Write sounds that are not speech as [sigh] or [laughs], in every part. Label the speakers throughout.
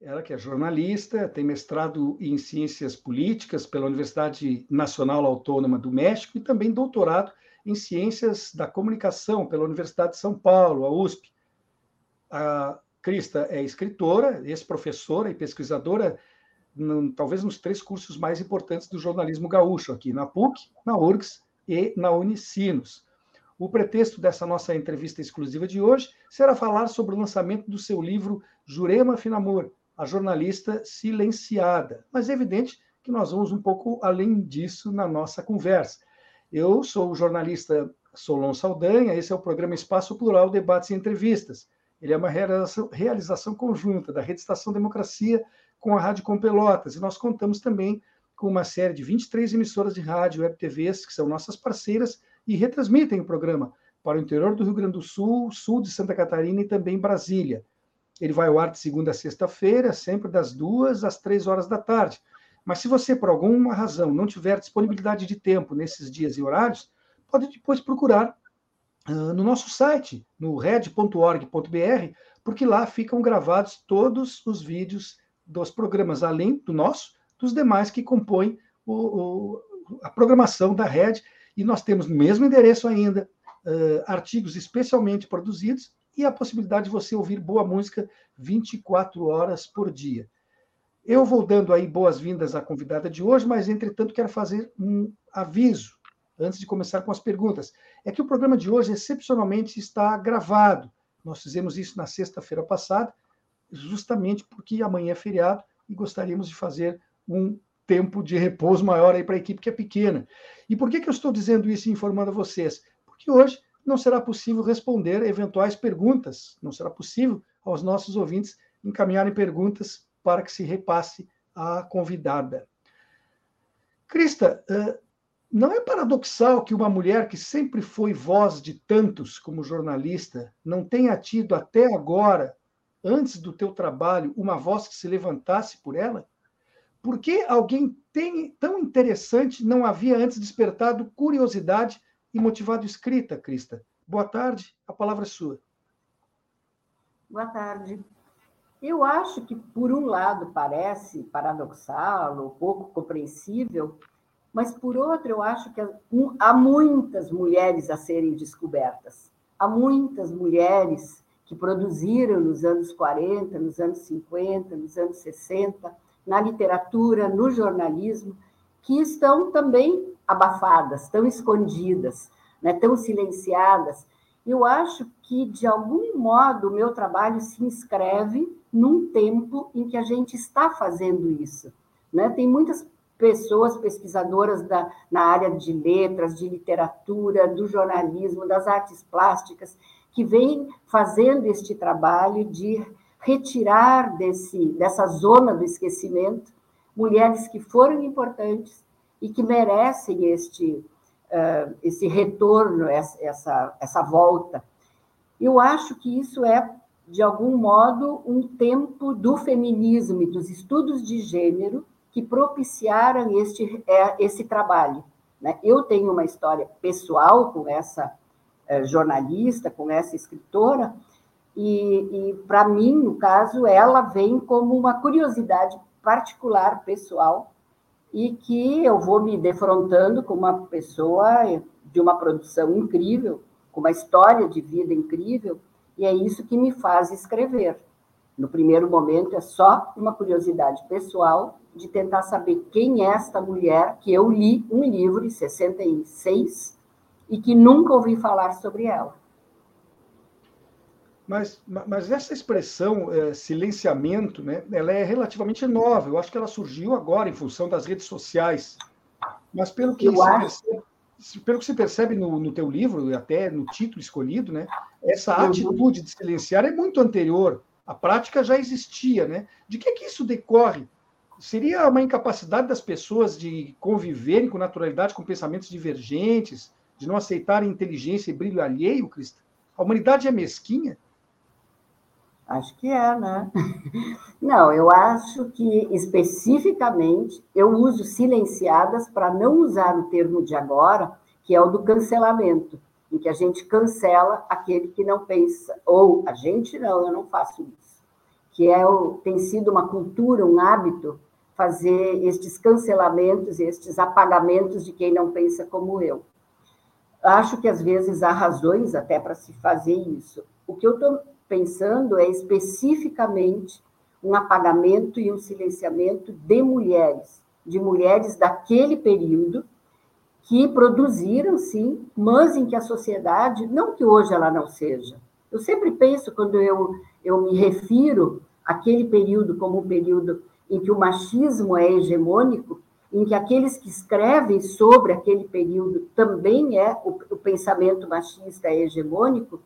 Speaker 1: ela que é jornalista, tem mestrado em Ciências Políticas pela Universidade Nacional Autônoma do México e também doutorado em Ciências da Comunicação pela Universidade de São Paulo, a USP. A Crista é escritora, ex-professora e pesquisadora, talvez nos três cursos mais importantes do jornalismo gaúcho, aqui na PUC, na URGS e na Unicinos. O pretexto dessa nossa entrevista exclusiva de hoje será falar sobre o lançamento do seu livro Jurema Finamor, a jornalista silenciada. Mas é evidente que nós vamos um pouco além disso na nossa conversa. Eu sou o jornalista Solon Saldanha, esse é o programa Espaço Plural Debates e Entrevistas. Ele é uma realização, conjunta da Rede Estação Democracia com a Rádio Com Pelotas, e nós contamos também com uma série de 23 emissoras de rádio web TVs, que são nossas parceiras, e retransmitem o programa para o interior do Rio Grande do Sul, sul de Santa Catarina e também Brasília. Ele vai ao ar de segunda a sexta-feira, sempre das duas às três horas da tarde. Mas se você, por alguma razão, não tiver disponibilidade de tempo nesses dias e horários, pode depois procurar uh, no nosso site, no red.org.br, porque lá ficam gravados todos os vídeos dos programas, além do nosso, dos demais que compõem o, o, a programação da Red. E nós temos no mesmo endereço ainda uh, artigos especialmente produzidos e a possibilidade de você ouvir boa música 24 horas por dia. Eu vou dando aí boas-vindas à convidada de hoje, mas, entretanto, quero fazer um aviso antes de começar com as perguntas. É que o programa de hoje, excepcionalmente, está gravado. Nós fizemos isso na sexta-feira passada, justamente porque amanhã é feriado e gostaríamos de fazer um tempo de repouso maior aí para a equipe que é pequena. E por que, que eu estou dizendo isso e informando a vocês? Porque hoje não será possível responder eventuais perguntas, não será possível aos nossos ouvintes encaminharem perguntas para que se repasse à convidada. Crista, não é paradoxal que uma mulher que sempre foi voz de tantos como jornalista não tenha tido até agora, antes do teu trabalho, uma voz que se levantasse por ela? Por que alguém tem, tão interessante não havia antes despertado curiosidade e motivado escrita, Crista. Boa tarde, a palavra é sua.
Speaker 2: Boa tarde. Eu acho que, por um lado, parece paradoxal ou pouco compreensível, mas, por outro, eu acho que há muitas mulheres a serem descobertas. Há muitas mulheres que produziram nos anos 40, nos anos 50, nos anos 60, na literatura, no jornalismo, que estão também abafadas, tão escondidas, né, tão silenciadas. Eu acho que, de algum modo, o meu trabalho se inscreve num tempo em que a gente está fazendo isso. Né? Tem muitas pessoas pesquisadoras da, na área de letras, de literatura, do jornalismo, das artes plásticas, que vêm fazendo este trabalho de retirar desse, dessa zona do esquecimento mulheres que foram importantes, e que merecem este, esse retorno, essa, essa volta. Eu acho que isso é, de algum modo, um tempo do feminismo e dos estudos de gênero que propiciaram este, é, esse trabalho. Né? Eu tenho uma história pessoal com essa jornalista, com essa escritora, e, e para mim, no caso, ela vem como uma curiosidade particular, pessoal, e que eu vou me defrontando com uma pessoa de uma produção incrível, com uma história de vida incrível, e é isso que me faz escrever. No primeiro momento é só uma curiosidade pessoal de tentar saber quem é esta mulher que eu li um livro em 66 e que nunca ouvi falar sobre ela.
Speaker 1: Mas, mas essa expressão é, silenciamento, né, ela é relativamente nova. Eu acho que ela surgiu agora em função das redes sociais. Mas pelo que, se percebe, pelo que se percebe no, no teu livro, e até no título escolhido, né, essa uhum. atitude de silenciar é muito anterior. A prática já existia. Né? De que, que isso decorre seria uma incapacidade das pessoas de conviverem com naturalidade com pensamentos divergentes, de não aceitarem inteligência e brilho alheio, Cristo? A humanidade é mesquinha?
Speaker 2: Acho que é, né? [laughs] Não, eu acho que especificamente eu uso silenciadas para não usar o termo de agora, que é o do cancelamento, em que a gente cancela aquele que não pensa, ou a gente não, eu não faço isso, que é tem sido uma cultura, um hábito fazer estes cancelamentos, estes apagamentos de quem não pensa como eu. Acho que às vezes há razões até para se fazer isso. O que eu estou pensando é especificamente um apagamento e um silenciamento de mulheres, de mulheres daquele período que produziram, sim, mas em que a sociedade, não que hoje ela não seja. Eu sempre penso, quando eu, eu me refiro àquele período como um período em que o machismo é hegemônico, em que aqueles que escrevem sobre aquele período também é o, o pensamento machista é hegemônico,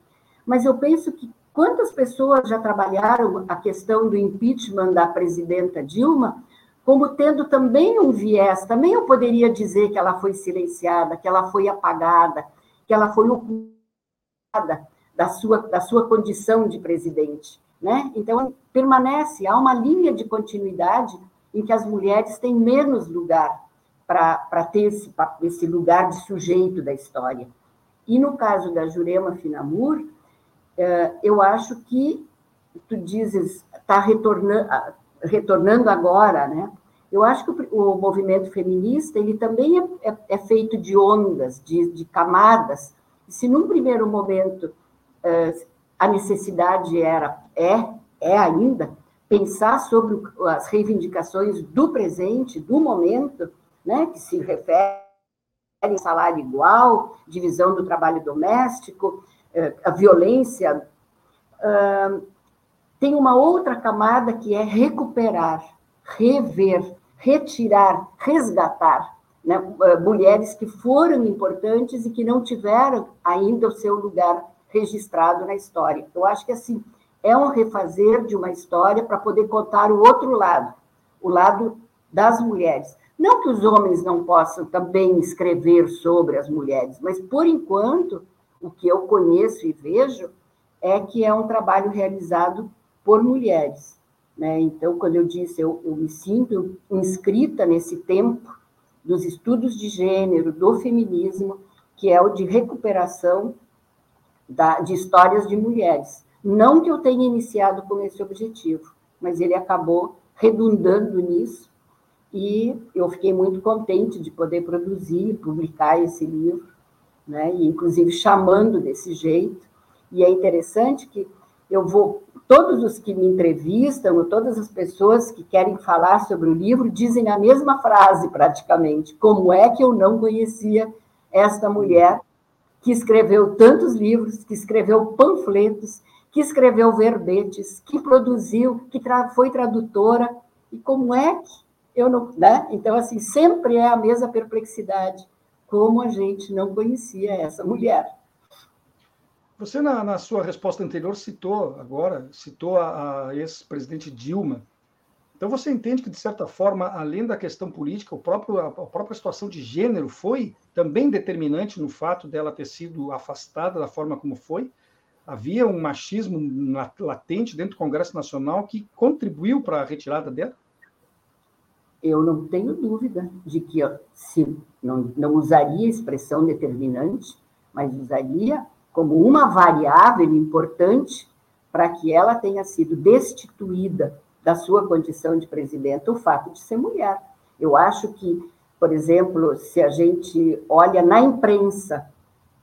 Speaker 2: mas eu penso que quantas pessoas já trabalharam a questão do impeachment da presidenta Dilma como tendo também um viés, também eu poderia dizer que ela foi silenciada, que ela foi apagada, que ela foi ocultada da sua, da sua condição de presidente. Né? Então, permanece, há uma linha de continuidade em que as mulheres têm menos lugar para ter esse, esse lugar de sujeito da história. E no caso da Jurema Finamur, eu acho que tu dizes está retornando, retornando agora, né? Eu acho que o, movimento feminista ele também é, é, é feito de ondas, de, de, camadas. Se num primeiro momento eh, a necessidade era, é, é ainda, pensar sobre as reivindicações do presente, do momento, né, que se refere a salário igual, divisão do trabalho doméstico, a violência. Tem uma outra camada que é recuperar, rever, retirar, resgatar né, eh, mulheres que foram importantes e que não tiveram ainda o seu lugar registrado na história. Eu acho que assim é um refazer de uma história para poder contar o outro lado, o lado das mulheres. Não que os homens não possam também escrever sobre as mulheres, mas por enquanto o que eu conheço e vejo é que é um trabalho realizado por mulheres. Né? Então, quando eu disse, eu, eu me sinto inscrita nesse tempo dos estudos de gênero, do feminismo, que é o de recuperação da, de histórias de mulheres. Não que eu tenha iniciado com esse objetivo, mas ele acabou redundando nisso e eu fiquei muito contente de poder produzir, publicar esse livro, né? E inclusive chamando desse jeito. E é interessante que eu vou todos os que me entrevistam, todas as pessoas que querem falar sobre o livro dizem a mesma frase praticamente: como é que eu não conhecia esta mulher que escreveu tantos livros, que escreveu panfletos, que escreveu verbetes, que produziu, que tra foi tradutora, e como é que eu não. Né? Então, assim, sempre é a mesma perplexidade, como a gente não conhecia essa mulher.
Speaker 1: Você, na, na sua resposta anterior, citou agora, citou a, a ex-presidente Dilma. Então, você entende que, de certa forma, além da questão política, o próprio, a, a própria situação de gênero foi também determinante no fato dela ter sido afastada da forma como foi? havia um machismo latente dentro do Congresso Nacional que contribuiu para a retirada dela?
Speaker 2: Eu não tenho dúvida de que se não, não usaria a expressão determinante, mas usaria como uma variável importante para que ela tenha sido destituída da sua condição de presidenta o fato de ser mulher. Eu acho que, por exemplo, se a gente olha na imprensa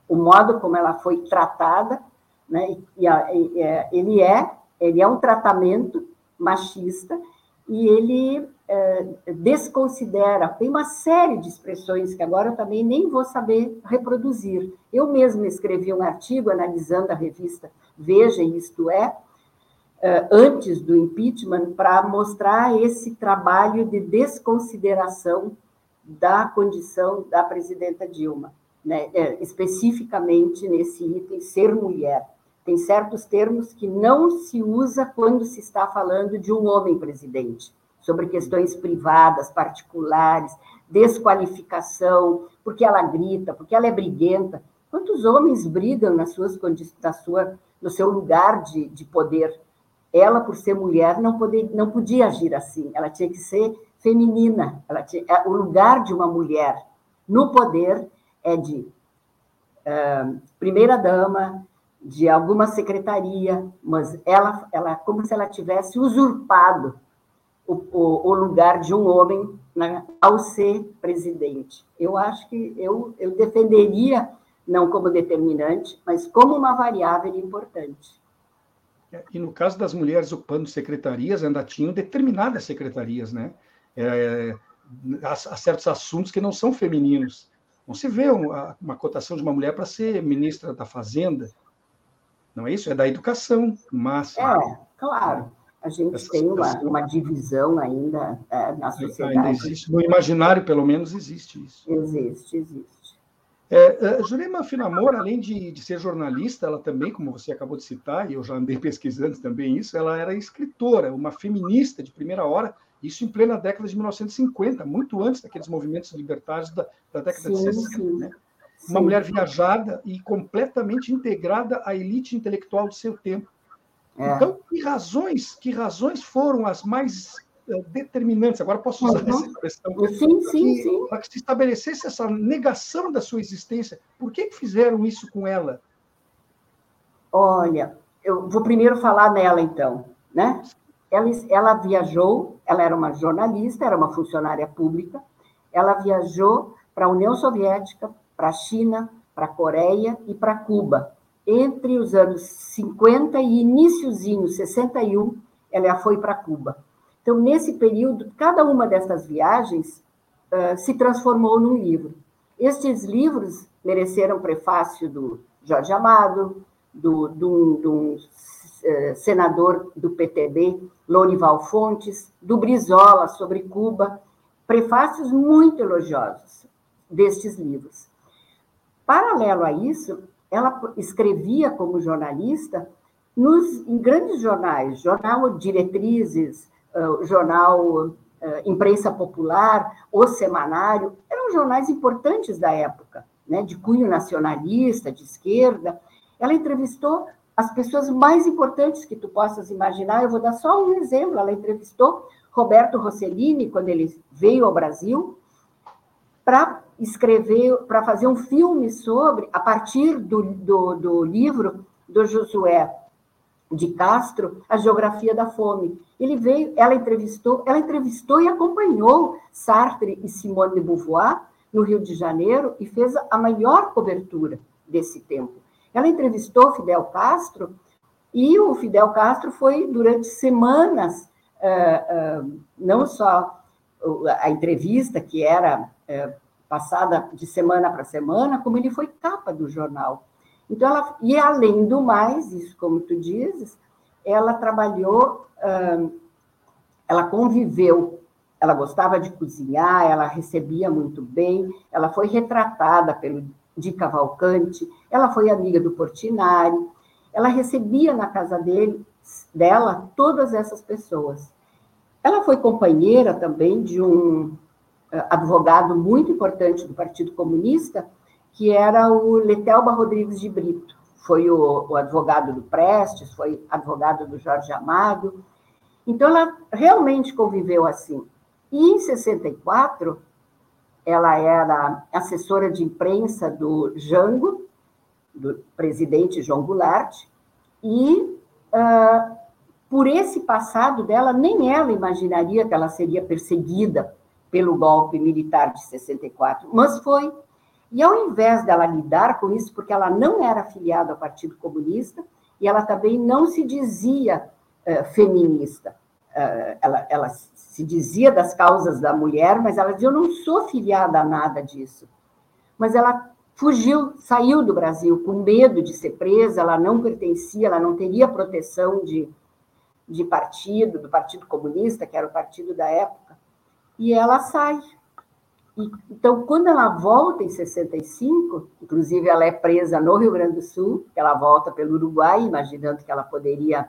Speaker 2: o modo como ela foi tratada, né? E, e, é, ele é ele é um tratamento machista e ele é, desconsidera, tem uma série de expressões que agora eu também nem vou saber reproduzir. Eu mesma escrevi um artigo analisando a revista Veja Isto É, é antes do impeachment, para mostrar esse trabalho de desconsideração da condição da presidenta Dilma, né? É, especificamente nesse item ser mulher. Tem certos termos que não se usa quando se está falando de um homem presidente, sobre questões privadas, particulares, desqualificação, porque ela grita, porque ela é briguenta. Quantos homens brigam nas suas, na sua, no seu lugar de, de poder? Ela, por ser mulher, não, poder, não podia agir assim. Ela tinha que ser feminina. Ela tinha, é, o lugar de uma mulher no poder é de uh, primeira dama, de alguma secretaria, mas ela, ela como se ela tivesse usurpado o, o, o lugar de um homem ao ser presidente. Eu acho que eu, eu defenderia, não como determinante, mas como uma variável importante.
Speaker 1: É, e no caso das mulheres ocupando secretarias, ainda tinham determinadas secretarias, né? É, há, há, certos assuntos que não são femininos. Não se vê uma, uma cotação de uma mulher para ser ministra da Fazenda. Não é isso? É da educação, máximo.
Speaker 2: É, claro. A gente Essas tem uma, uma, divisão ainda é, na sociedade.
Speaker 1: Ainda existe, no imaginário, pelo menos, existe isso.
Speaker 2: Existe, existe.
Speaker 1: É, é, Jurema Finamor, além de, de, ser jornalista, ela também, como você acabou de citar, e eu já andei [laughs] pesquisando também isso, ela era escritora, uma feminista de primeira hora, isso em plena década de 1950, muito antes daqueles movimentos libertários da, da década sim, de 60. Né? Uma mulher viajada e completamente integrada à elite intelectual do seu tempo. É. Então, que razões, que razões foram as mais determinantes, agora posso usar uhum. essa expressão,
Speaker 2: sim, sim, sim.
Speaker 1: para que se estabelecesse essa negação da sua existência. Por que, que fizeram isso com ela?
Speaker 2: Olha, eu vou primeiro falar nela, então. Né? Ela, ela viajou, ela era uma jornalista, era uma funcionária pública, ela viajou para a União Soviética, para a China, para a Coreia e para Cuba. Entre os anos 50 e iníciozinho, 61, ela foi para Cuba. Então, nesse período, cada uma dessas viagens uh, se transformou num livro. Estes livros mereceram prefácio do Jorge Amado, do, do, do uh, senador do PTB, Lorival Fontes, do Brizola sobre Cuba, prefácios muito elogiosos destes livros. Paralelo a isso, ela escrevia como jornalista nos, em grandes jornais, jornal Diretrizes, uh, jornal uh, Imprensa Popular, O Semanário, eram jornais importantes da época, né, de cunho nacionalista, de esquerda. Ela entrevistou as pessoas mais importantes que tu possas imaginar. Eu vou dar só um exemplo. Ela entrevistou Roberto Rossellini quando ele veio ao Brasil para escrever, para fazer um filme sobre, a partir do, do, do livro do Josué de Castro, A Geografia da Fome. Ele veio, ela entrevistou, ela entrevistou e acompanhou Sartre e Simone de Beauvoir no Rio de Janeiro e fez a maior cobertura desse tempo. Ela entrevistou Fidel Castro e o Fidel Castro foi durante semanas, uh, uh, não só a entrevista que era uh, passada de semana para semana, como ele foi capa do jornal. Então, ela, e além do mais, isso como tu dizes, ela trabalhou, ela conviveu, ela gostava de cozinhar, ela recebia muito bem, ela foi retratada pelo Di Cavalcante, ela foi amiga do Portinari, ela recebia na casa dele, dela todas essas pessoas. Ela foi companheira também de um advogado muito importante do Partido Comunista, que era o Letelba Rodrigues de Brito. Foi o, o advogado do Prestes, foi advogado do Jorge Amado. Então, ela realmente conviveu assim. E em 64, ela era assessora de imprensa do Jango, do presidente João Goulart, e uh, por esse passado dela, nem ela imaginaria que ela seria perseguida pelo golpe militar de 64, mas foi. E ao invés dela lidar com isso, porque ela não era afiliada ao Partido Comunista e ela também não se dizia uh, feminista, uh, ela, ela se dizia das causas da mulher, mas ela dizia: Eu não sou filiada a nada disso. Mas ela fugiu, saiu do Brasil com medo de ser presa, ela não pertencia, ela não teria proteção de, de partido, do Partido Comunista, que era o partido da época, e ela sai e, então, quando ela volta em 65, inclusive ela é presa no Rio Grande do Sul, ela volta pelo Uruguai, imaginando que ela poderia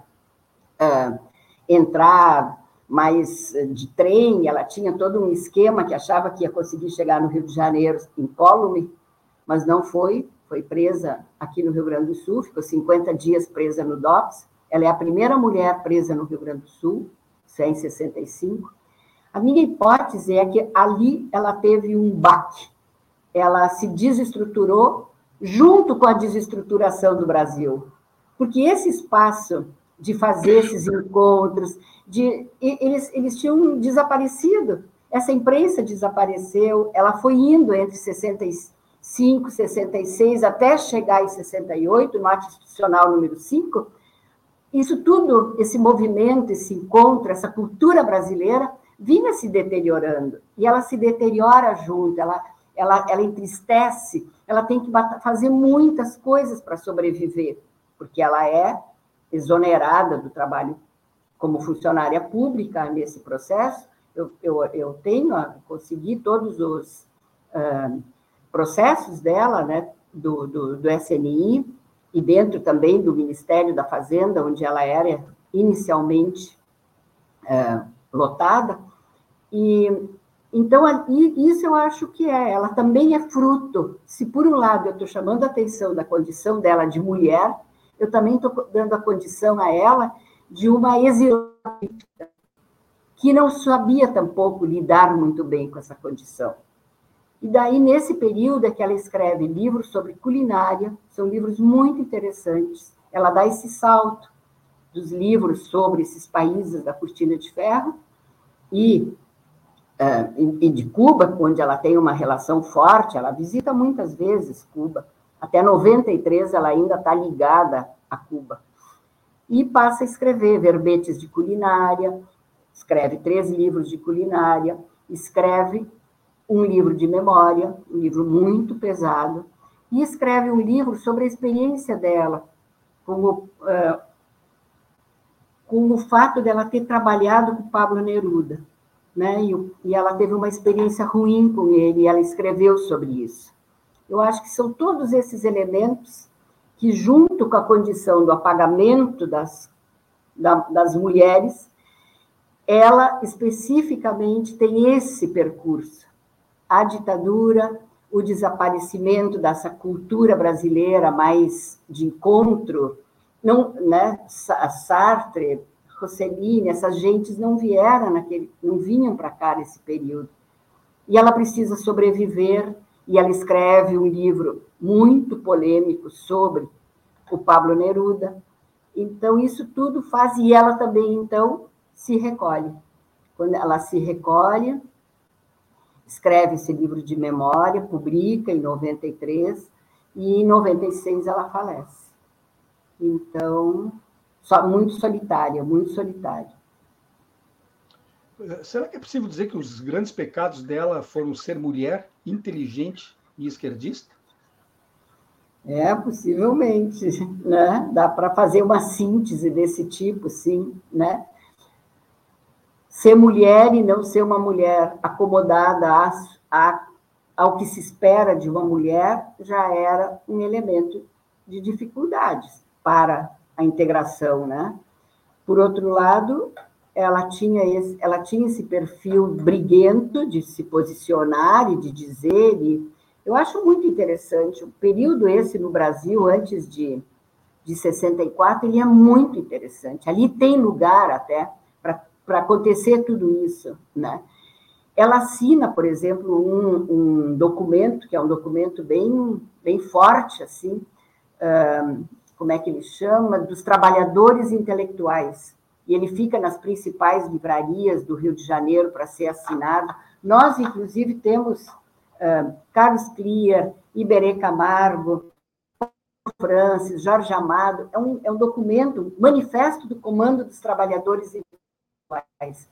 Speaker 2: uh, entrar mais de trem, ela tinha todo um esquema que achava que ia conseguir chegar no Rio de Janeiro incólume, mas não foi, foi presa aqui no Rio Grande do Sul, ficou 50 dias presa no DOPS. Ela é a primeira mulher presa no Rio Grande do Sul, isso é em 65. A minha hipótese é que ali ela teve um baque. Ela se desestruturou junto com a desestruturação do Brasil. Porque esse espaço de fazer esses encontros, de eles, eles tinham desaparecido. Essa imprensa desapareceu, ela foi indo entre 65, 66, até chegar em 68, no ato institucional número 5. Isso tudo, esse movimento, esse encontro, essa cultura brasileira, vinha se deteriorando. E ela se deteriora junto, ela, ela, ela entristece, ela tem que fazer muitas coisas para sobreviver, porque ela é exonerada do trabalho como funcionária pública nesse processo. Eu, eu, eu tenho, consegui todos os uh, processos dela, né, do, do, do SNI, e dentro também do Ministério da Fazenda, onde ela era inicialmente lotada. E então, isso eu acho que é, ela também é fruto. Se por um lado eu estou chamando a atenção da condição dela de mulher, eu também estou dando a condição a ela de uma exilada que não sabia tampouco lidar muito bem com essa condição. E daí, nesse período, é que ela escreve livros sobre culinária, são livros muito interessantes. Ela dá esse salto dos livros sobre esses países da cortina de ferro e, e de Cuba, onde ela tem uma relação forte, ela visita muitas vezes Cuba, até 93 ela ainda está ligada a Cuba. E passa a escrever verbetes de culinária, escreve três livros de culinária, escreve um livro de memória, um livro muito pesado, e escreve um livro sobre a experiência dela, com o, uh, com o fato dela ter trabalhado com Pablo Neruda, né? E, e ela teve uma experiência ruim com ele, e ela escreveu sobre isso. Eu acho que são todos esses elementos que, junto com a condição do apagamento das, da, das mulheres, ela especificamente tem esse percurso. A ditadura, o desaparecimento dessa cultura brasileira mais de encontro, não, né, Sartre, Rossellini, essas gentes não vieram naquele, não vinham para cá nesse período. E ela precisa sobreviver e ela escreve um livro muito polêmico sobre o Pablo Neruda. Então, isso tudo faz, e ela também, então, se recolhe. Quando ela se recolhe, escreve esse livro de memória, publica em 93, e em 96 ela falece. Então, só, muito solitária, muito solitária.
Speaker 1: Será que é possível dizer que os grandes pecados dela foram ser mulher, inteligente e esquerdista?
Speaker 2: É, possivelmente, [laughs] né? Dá para fazer uma síntese desse tipo, sim, né? Ser mulher e não ser uma mulher acomodada a, a, ao que se espera de uma mulher já era um elemento de dificuldades para a integração, né? Por outro lado, ela tinha esse, ela tinha esse perfil briguento de se posicionar e de dizer, e eu acho muito interessante, o período esse no Brasil, antes de, de 64, ele é muito interessante, ali tem lugar até para acontecer tudo isso, né? Ela assina, por exemplo, um, um documento, que é um documento bem, bem forte, assim, como é que ele chama? Dos trabalhadores intelectuais, e ele fica nas principais livrarias do Rio de Janeiro para ser assinado. Nós, inclusive, temos uh, Carlos Clear, Iberê Camargo, Francis, Jorge Amado. É um, é um documento, manifesto do Comando dos Trabalhadores Intelectuais.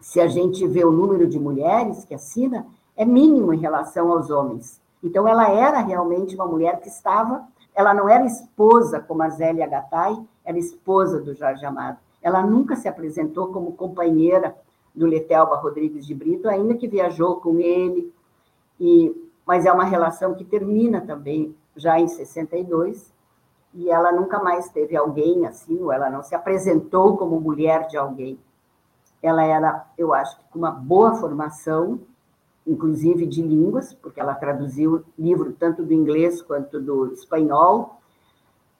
Speaker 2: Se a gente vê o número de mulheres que assina, é mínimo em relação aos homens. Então, ela era realmente uma mulher que estava, ela não era esposa como a Zélia Gattai, era esposa do Jorge Amado ela nunca se apresentou como companheira do Letelba Rodrigues de Brito, ainda que viajou com ele, e, mas é uma relação que termina também já em 62, e ela nunca mais teve alguém assim, ou ela não se apresentou como mulher de alguém. ela era, eu acho, com uma boa formação, inclusive de línguas, porque ela traduziu livro tanto do inglês quanto do espanhol.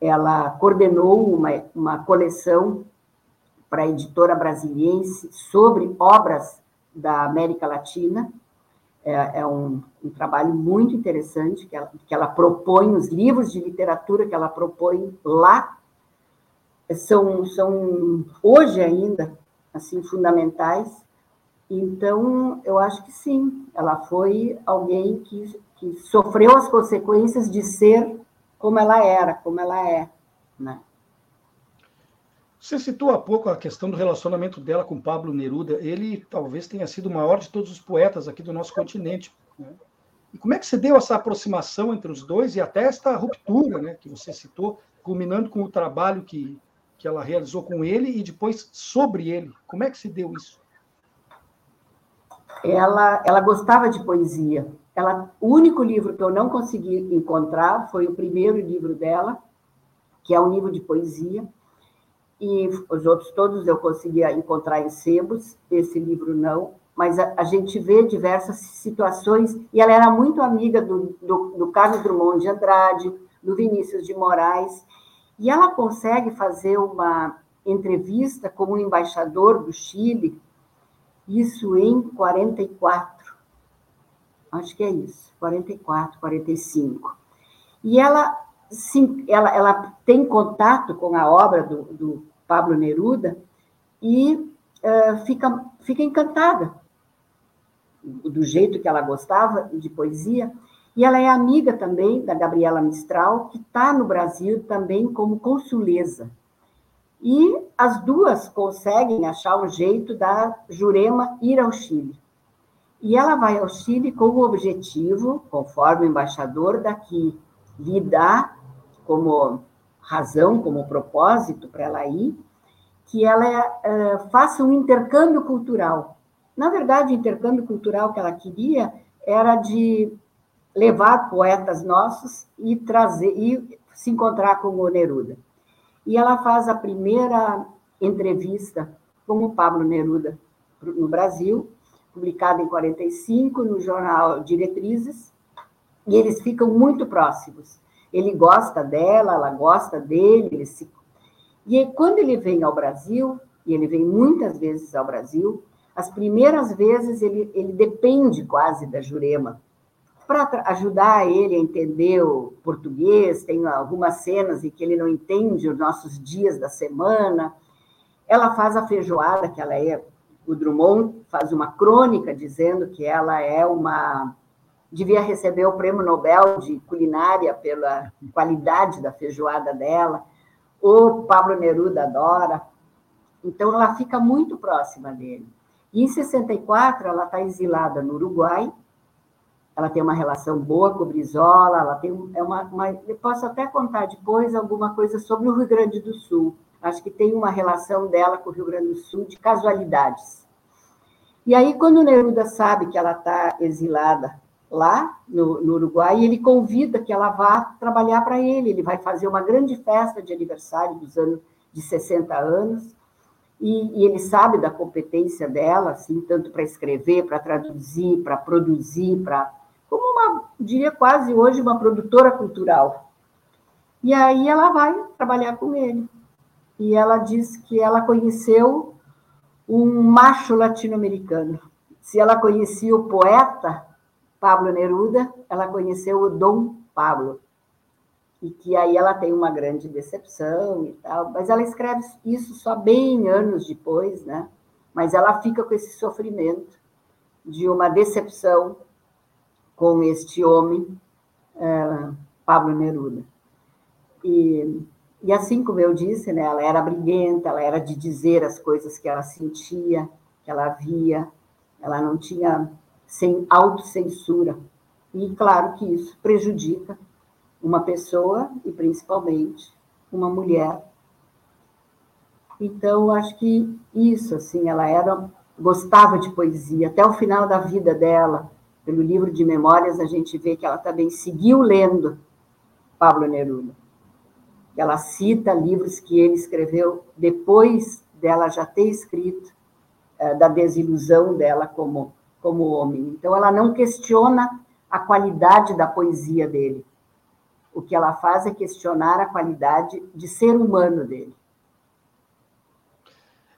Speaker 2: Ela coordenou uma, uma coleção para a editora brasiliense sobre obras da América Latina. É, é um, um, trabalho muito interessante que ela, que ela propõe, os livros de literatura que ela propõe lá são, são hoje ainda assim fundamentais. Então, eu acho que sim, ela foi alguém que, que sofreu as consequências de ser como ela era, como ela é, né?
Speaker 1: Você citou há pouco a questão do relacionamento dela com Pablo Neruda. Ele talvez tenha sido o maior de todos os poetas aqui do nosso continente. Né? E como é que se deu essa aproximação entre os dois e até esta ruptura né, que você citou, culminando com o trabalho que, que ela realizou com ele e depois sobre ele? Como é que se deu isso?
Speaker 2: Ela, ela gostava de poesia. Ela, o único livro que eu não consegui encontrar foi o primeiro livro dela, que é um livro de poesia. E os outros todos eu conseguia encontrar em sebos, esse livro não, mas a, a, gente vê diversas situações, e ela era muito amiga do, do, do Carlos Drummond de Andrade, do Vinícius de Moraes, e ela consegue fazer uma entrevista como embaixador do Chile, isso em 44, acho que é isso, 44, 45. E ela, sim, ela, ela tem contato com a obra do, do Pablo Neruda, e uh, fica, fica encantada do jeito que ela gostava de poesia. E ela é amiga também da Gabriela Mistral, que está no Brasil também como consuleza. E as duas conseguem achar um jeito da Jurema ir ao Chile. E ela vai ao Chile com o objetivo, conforme o embaixador daqui lhe dá como razão, como propósito para ela ir, que ela uh, faça um intercâmbio cultural. Na verdade, o intercâmbio cultural que ela queria era de levar poetas nossos e trazer e se encontrar com o Neruda. E ela faz a primeira entrevista com o Pablo Neruda no Brasil, publicada em 45 no jornal Diretrizes, e eles ficam muito próximos. Ele gosta dela, ela gosta dele, eles se... E quando ele vem ao Brasil, e ele vem muitas vezes ao Brasil, as primeiras vezes ele, ele depende quase da Jurema para ajudar ele a entender o português. Tem algumas cenas em que ele não entende os nossos dias da semana. Ela faz a feijoada, que ela é. O Drummond faz uma crônica dizendo que ela é uma devia receber o prêmio Nobel de culinária pela qualidade da feijoada dela. O Pablo Neruda adora. Então, ela fica muito próxima dele. E em 64, ela está exilada no Uruguai. Ela tem uma relação boa com o Brizola. Ela tem é uma, uma, eu posso até contar depois alguma coisa sobre o Rio Grande do Sul. Acho que tem uma relação dela com o Rio Grande do Sul de casualidades. E aí, quando Neruda sabe que ela está exilada lá no, no, Uruguai, ele convida que ela vá trabalhar para ele. Ele vai fazer uma grande festa de aniversário dos anos de 60 anos, e, e ele sabe da competência dela, assim, tanto para escrever, para traduzir, para produzir, para como uma, diria quase hoje, uma produtora cultural. E aí ela vai trabalhar com ele. E ela diz que ela conheceu um macho latino-americano. Se ela conhecia o poeta, Pablo Neruda, ela conheceu o Dom Pablo. E que aí ela tem uma grande decepção e tal, mas ela escreve isso só bem anos depois, né? Mas ela fica com esse sofrimento de uma decepção com este homem, é, Pablo Neruda. E, e assim como eu disse, né, ela era briguenta, ela era de dizer as coisas que ela sentia, que ela via, ela não tinha sem autocensura. E claro que isso prejudica uma pessoa e principalmente uma mulher. Então, acho que isso, assim, ela era gostava de poesia até o final da vida dela. Pelo livro de memórias, a gente vê que ela também seguiu lendo Pablo Neruda. Ela cita livros que ele escreveu depois dela já ter escrito uh, da desilusão dela como, como homem. Então, ela não questiona a qualidade da poesia dele. O que ela faz é questionar a qualidade de ser humano dele.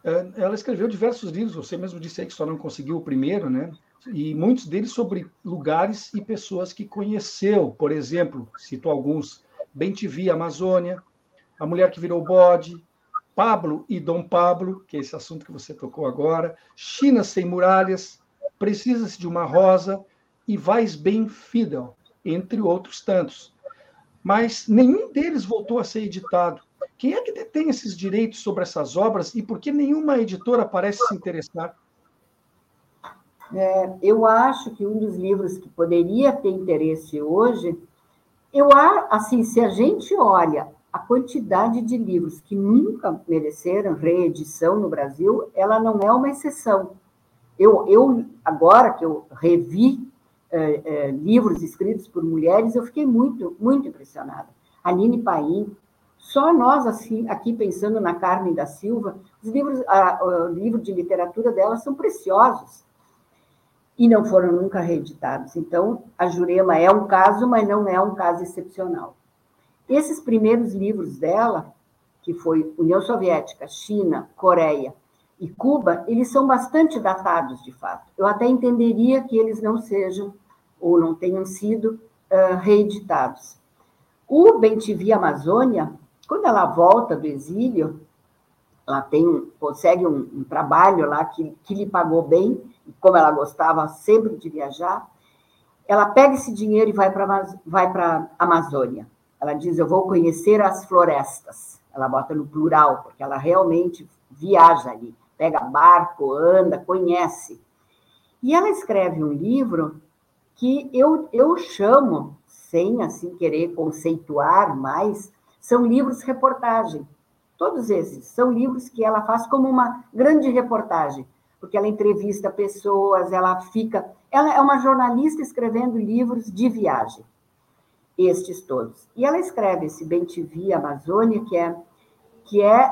Speaker 1: É, ela escreveu diversos livros, você mesmo disse aí que só não conseguiu o primeiro, né? E muitos deles sobre lugares e pessoas que conheceu. Por exemplo, cito alguns: Bem TV, Amazônia, A Mulher que Virou Bode, Pablo e Dom Pablo, que é esse assunto que você tocou agora, China Sem Muralhas, Precisa-se de uma Rosa e Vais Bem Fidel, entre outros tantos. Mas nenhum deles voltou a ser editado. Quem é que detém esses direitos sobre essas obras e por que nenhuma editora parece se interessar?
Speaker 2: É, eu acho que um dos livros que poderia ter interesse hoje, eu assim, se a gente olha a quantidade de livros que nunca mereceram reedição no Brasil, ela não é uma exceção. Eu, eu agora que eu revi é, é, livros escritos por mulheres, eu fiquei muito, muito impressionada. Aline Paim, só nós, assim, aqui pensando na Carmen da Silva, os livros, a, o livro de literatura dela são preciosos e não foram nunca reeditados. Então, a Jurema é um caso, mas não é um caso excepcional. Esses primeiros livros dela, que foi União Soviética, China, Coreia e Cuba, eles são bastante datados, de fato. Eu até entenderia que eles não sejam ou não tenham sido uh, reeditados. O Bentivi Amazônia quando ela volta do exílio, ela tem, consegue um, um trabalho lá que, que lhe pagou bem, como ela gostava sempre de viajar, ela pega esse dinheiro e vai para vai a Amazônia. Ela diz: Eu vou conhecer as florestas. Ela bota no plural, porque ela realmente viaja ali, pega barco, anda, conhece. E ela escreve um livro que eu, eu chamo, sem assim querer conceituar mais, são livros reportagem. Todos esses são livros que ela faz como uma grande reportagem, porque ela entrevista pessoas, ela fica. Ela é uma jornalista escrevendo livros de viagem, estes todos. E ela escreve esse Bem TV Amazônia, que é, que é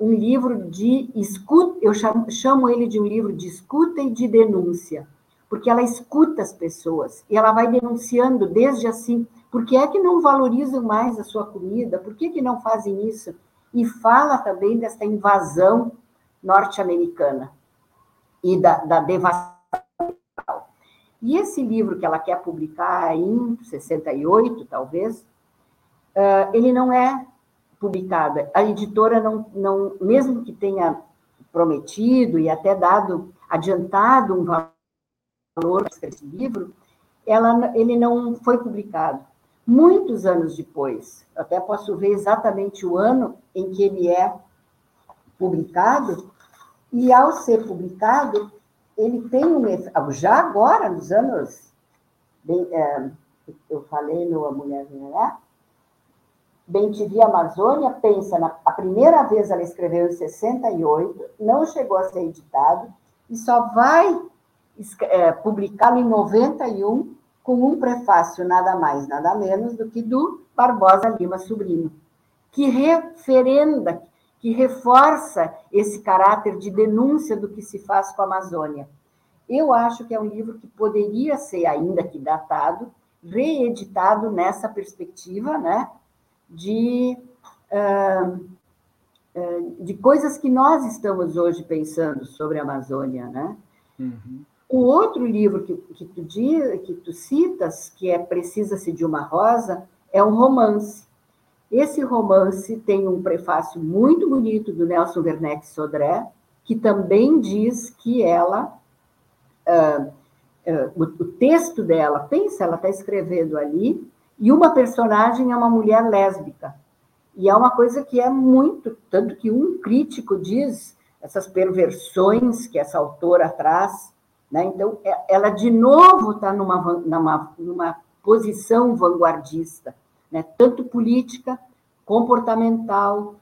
Speaker 2: um livro de escuta, eu chamo, chamo ele de um livro de escuta e de denúncia, porque ela escuta as pessoas e ela vai denunciando desde assim por que é que não valorizam mais a sua comida? Por que, que não fazem isso? E fala também dessa invasão norte-americana e da, da devastação. E esse livro que ela quer publicar em 68, talvez, ele não é publicado. A editora não, não, mesmo que tenha prometido e até dado, adiantado um valor para esse livro, ela, ele não foi publicado. Muitos anos depois, até posso ver exatamente o ano em que ele é publicado, e ao ser publicado, ele tem um já agora, nos anos, bem, é, eu falei no A Mulher? Bem Te Amazônia, pensa, na, a primeira vez ela escreveu em 68, não chegou a ser editado, e só vai é, publicá-lo em 91, com um prefácio nada mais, nada menos do que do Barbosa Lima Sobrinho, que referenda, que reforça esse caráter de denúncia do que se faz com a Amazônia. Eu acho que é um livro que poderia ser, ainda que datado, reeditado nessa perspectiva, né, de, uh, de coisas que nós estamos hoje pensando sobre a Amazônia, né? Uhum. O outro livro que, que, tu, diz, que tu citas, que é Precisa-se de uma Rosa, é um romance. Esse romance tem um prefácio muito bonito do Nelson Werneck Sodré, que também diz que ela, uh, uh, o, o, texto dela, pensa, ela está escrevendo ali, e uma personagem é uma mulher lésbica. E é uma coisa que é muito, tanto que um crítico diz essas perversões que essa autora traz né? Então, é, ela de novo está numa, numa, numa posição vanguardista, né? tanto política, comportamental.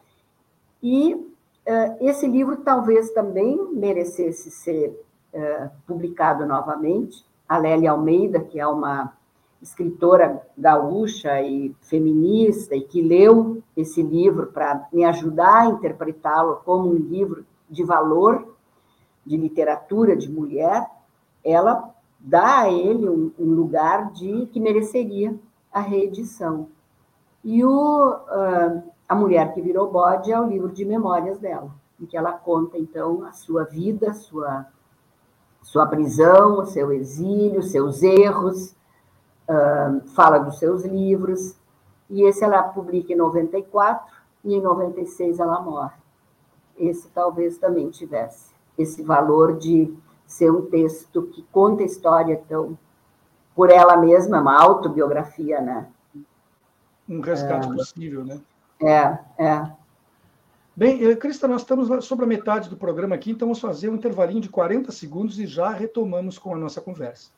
Speaker 2: E uh, esse livro talvez também merecesse ser uh, publicado novamente. A Lélia Almeida, que é uma escritora gaúcha e feminista, e que leu esse livro para me ajudar a interpretá-lo como um livro de valor, de literatura de mulher, ela dá a ele um, um lugar de que mereceria a reedição. E o, uh, A Mulher que Virou Bode é o livro de memórias dela, em que ela conta, então, a sua vida, sua, sua prisão, o seu exílio, seus erros, uh, fala dos seus livros, e esse ela publica em 94, e em 96 ela morre. Esse talvez também tivesse esse valor de ser um texto que conta a história tão por ela mesma, uma autobiografia, né?
Speaker 1: Um resgate é, possível, né?
Speaker 2: É, é.
Speaker 1: Bem, eh, Crista, nós estamos sobre a metade do programa aqui, então vamos fazer um intervalinho de 40 segundos e já retomamos com a nossa conversa.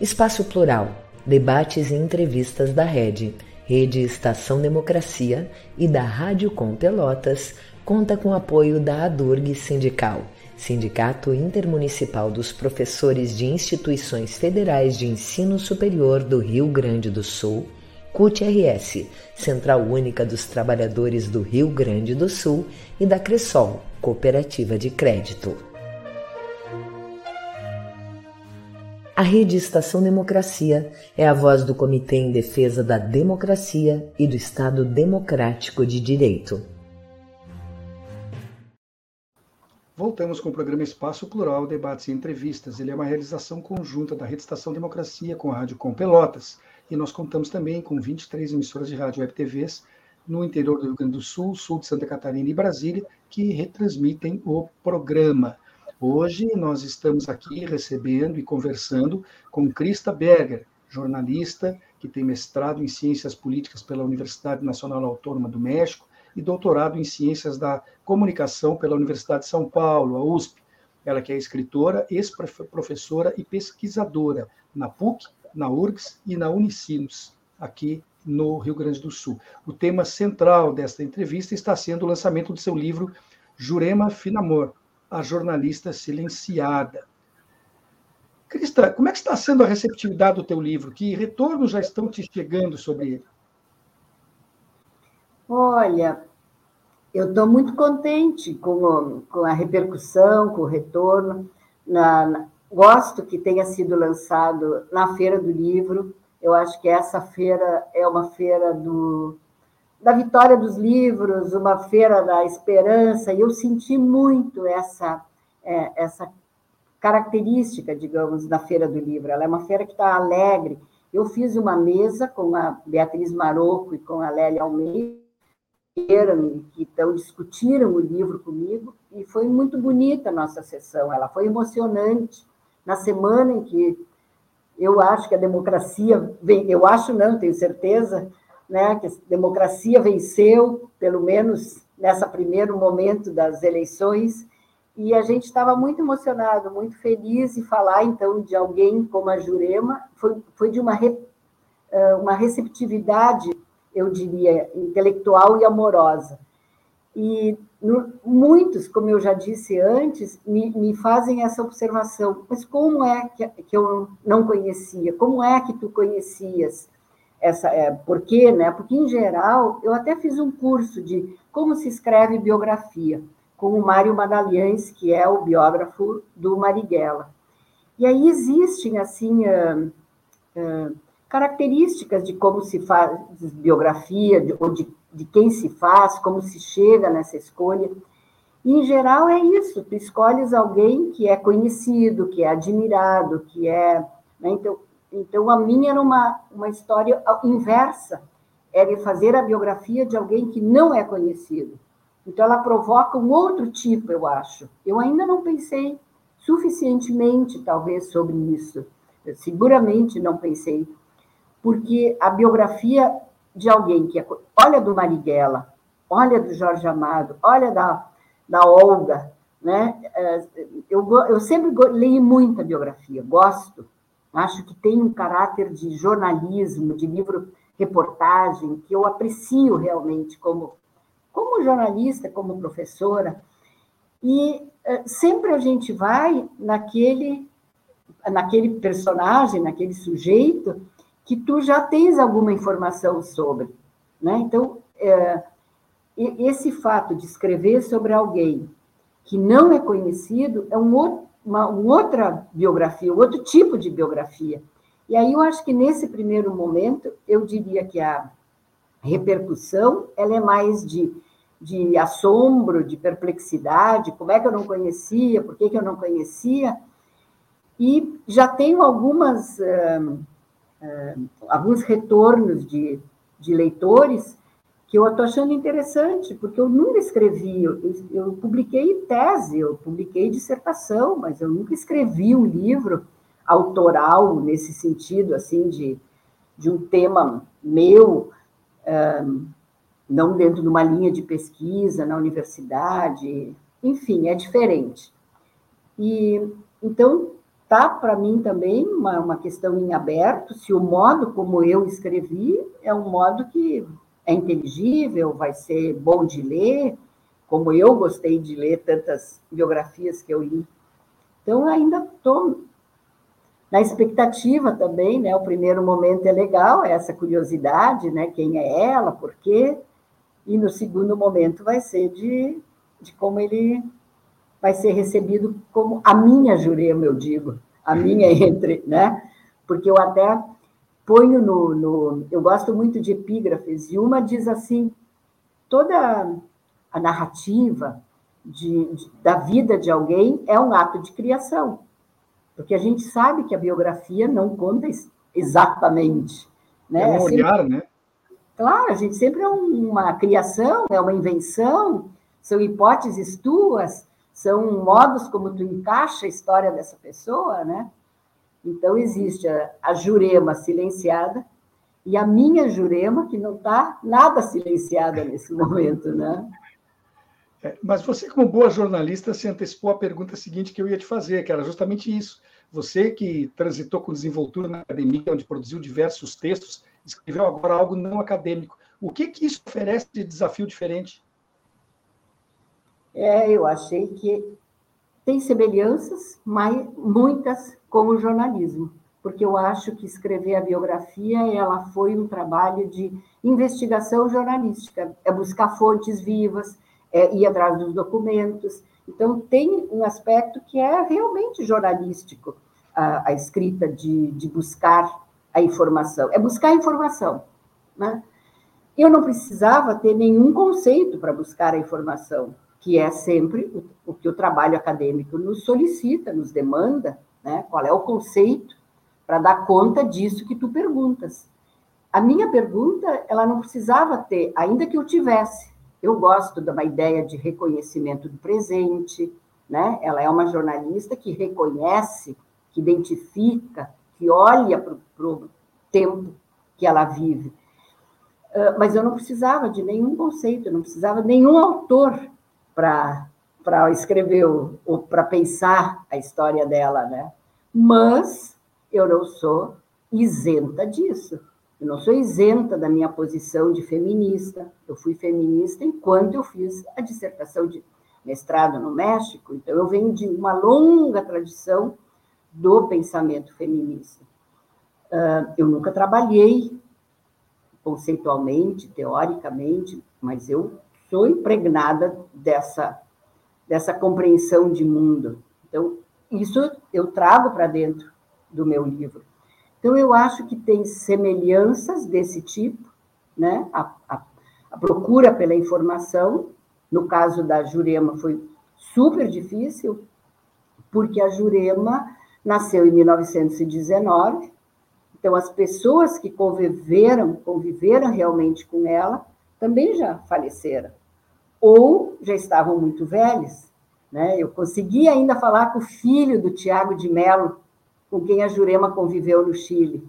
Speaker 3: Espaço Plural, debates e entrevistas da Rede, Rede Estação Democracia e da Rádio Com Pelotas, conta com apoio da ADURG Sindical, Sindicato Intermunicipal dos Professores de Instituições Federais de Ensino Superior do Rio Grande do Sul, CUT-RS, Central Única dos Trabalhadores do Rio Grande do Sul, e da Cressol, Cooperativa de Crédito. A Rede Estação Democracia é a voz do Comitê em Defesa da Democracia e do Estado Democrático de Direito.
Speaker 1: Voltamos com o programa Espaço Plural, debates e entrevistas. Ele é uma realização conjunta da Rede Estação Democracia com a Rádio Com Pelotas. E nós contamos também com 23 emissoras de rádio web TVs no interior do Rio Grande do Sul, sul de Santa Catarina e Brasília, que retransmitem o programa. Hoje nós estamos aqui recebendo e conversando com Krista Berger, jornalista que tem mestrado em Ciências Políticas pela Universidade Nacional Autônoma do México e doutorado em Ciências da Comunicação pela Universidade de São Paulo, a USP. Ela que é escritora, ex-professora e pesquisadora na PUC, na URGS e na Unicinos, aqui no Rio Grande do Sul. O tema central desta entrevista está sendo o lançamento do seu livro Jurema Finamor, a jornalista silenciada. Crista, como é que está sendo a receptividade do teu livro? Que retornos já estão te chegando sobre ele?
Speaker 2: Olha, eu estou muito contente com, com a repercussão, com o retorno. Na, na, gosto que tenha sido lançado na Feira do Livro. Eu acho que essa feira é uma feira do, da vitória dos livros, uma feira da esperança, e eu senti muito essa, é, essa característica, digamos, da Feira do Livro. Ela é uma feira que está alegre. Eu fiz uma mesa com a Beatriz Maroco e com a Lélia Almeida, que então discutiram o livro comigo e foi muito bonita a nossa sessão, ela foi emocionante. Na semana em que eu acho que a democracia, eu acho não, tenho certeza, né, que a democracia venceu, pelo menos nessa primeiro momento das eleições, e a gente estava muito emocionado, muito feliz em falar então de alguém como a Jurema, foi, foi de uma, re, uma receptividade eu diria, intelectual e amorosa. E no, muitos, como eu já disse antes, me, me, fazem essa observação: mas como é que, que, eu não conhecia? Como é que tu conhecias? Essa, é, por quê? Né? Porque, em geral, eu até fiz um curso de como se escreve biografia com o Mário Madalhães, que é o biógrafo do Marighella. E aí existem, assim, uh, uh, características de como se faz biografia, de, ou de, de quem se faz, como se chega nessa escolha. E, em geral, é isso: tu escolhes alguém que é conhecido, que é admirado, que é. Né? Então, então, a minha era uma, uma história inversa, era fazer a biografia de alguém que não é conhecido. Então, ela provoca um outro tipo, eu acho. Eu ainda não pensei suficientemente, talvez, sobre isso. Eu seguramente não pensei porque a biografia de alguém que é, olha do Marighella, olha do Jorge Amado, olha da, da Olga, né? É, eu, eu sempre leio muita biografia, gosto, acho que tem um caráter de jornalismo, de livro reportagem, que eu aprecio realmente como, como jornalista, como professora, e é, sempre a gente vai naquele, naquele personagem, naquele sujeito, que tu já tens alguma informação sobre. Né? Então, é, esse fato de escrever sobre alguém que não é conhecido é um uma, uma outra biografia, um outro tipo de biografia. E aí eu acho que nesse primeiro momento, eu diria que a repercussão ela é mais de, de assombro, de perplexidade, como é que eu não conhecia, por que, que eu não conhecia, e já tenho algumas, uh, uh, alguns retornos de, de leitores que eu estou achando interessante, porque eu nunca escrevi, eu, eu, publiquei tese, eu publiquei dissertação, mas eu nunca escrevi um livro autoral nesse sentido, assim, de, de um tema meu, um, não dentro de uma linha de pesquisa na universidade, enfim, é diferente. E então tá para mim também uma, uma questão em aberto se o modo como eu escrevi é um modo que é inteligível, vai ser bom de ler, como eu gostei de ler tantas biografias que eu li. Então, ainda estou na expectativa também, né? O primeiro momento é legal, é essa curiosidade, né? Quem é ela, por quê? E no segundo momento vai ser de, de como ele vai ser recebido como a minha Jurema, eu digo, a minha [laughs] entre, né? Porque eu até ponho no, no. Eu gosto muito de epígrafes, e uma diz assim: toda a narrativa de, de, da vida de alguém é um ato de criação. Porque a gente sabe que a biografia não conta exatamente. Né?
Speaker 1: É um olhar, sempre... né?
Speaker 2: Claro, a gente sempre é uma criação, é uma invenção, são hipóteses tuas, são modos como tu encaixa a história dessa pessoa, né? Então, existe a, a Jurema silenciada e a minha Jurema, que não está nada silenciada nesse [laughs] momento, né?
Speaker 1: É, mas você, como boa jornalista, se antecipou à pergunta seguinte que eu ia te fazer, que era justamente isso. Você que transitou com desenvoltura na academia, onde produziu diversos textos, escreveu agora algo não acadêmico. O que, que isso oferece de desafio diferente?
Speaker 2: É, eu achei que tem semelhanças, mas muitas com o jornalismo, porque eu acho que escrever a biografia ela foi um trabalho de investigação jornalística, é buscar fontes vivas, é ir atrás dos documentos. Então tem um aspecto que é realmente jornalístico, a, a escrita de, de buscar a informação, é buscar a informação, né? Eu não precisava ter nenhum conceito para buscar a informação, que é sempre o, que o trabalho acadêmico nos solicita, nos demanda, né? Qual é o conceito para dar conta disso que tu perguntas? A minha pergunta, ela não precisava ter, ainda que eu tivesse. Eu gosto de uma ideia de reconhecimento do presente, né? Ela é uma jornalista que reconhece, que identifica, que olha para o tempo que ela vive. Uh, mas eu não precisava de nenhum conceito, eu não precisava de nenhum autor para escrever ou para pensar a história dela, né? Mas eu não sou isenta disso. Eu não sou isenta da minha posição de feminista. Eu fui feminista enquanto eu fiz a dissertação de mestrado no México. Então, eu venho de uma longa tradição do pensamento feminista. Ah, eu nunca trabalhei conceitualmente, teoricamente, mas eu sou impregnada dessa dessa compreensão de mundo. Então, isso eu trago para dentro do meu livro. Então, eu acho que tem semelhanças desse tipo, né? A, a, a procura pela informação, no caso da Jurema, foi super difícil, porque a Jurema nasceu em 1919, então as pessoas que conviveram, conviveram realmente com ela, também já faleceram ou já estavam muito velhos. Né? Eu consegui ainda falar com o filho do Tiago de Mello, com quem a Jurema conviveu no Chile.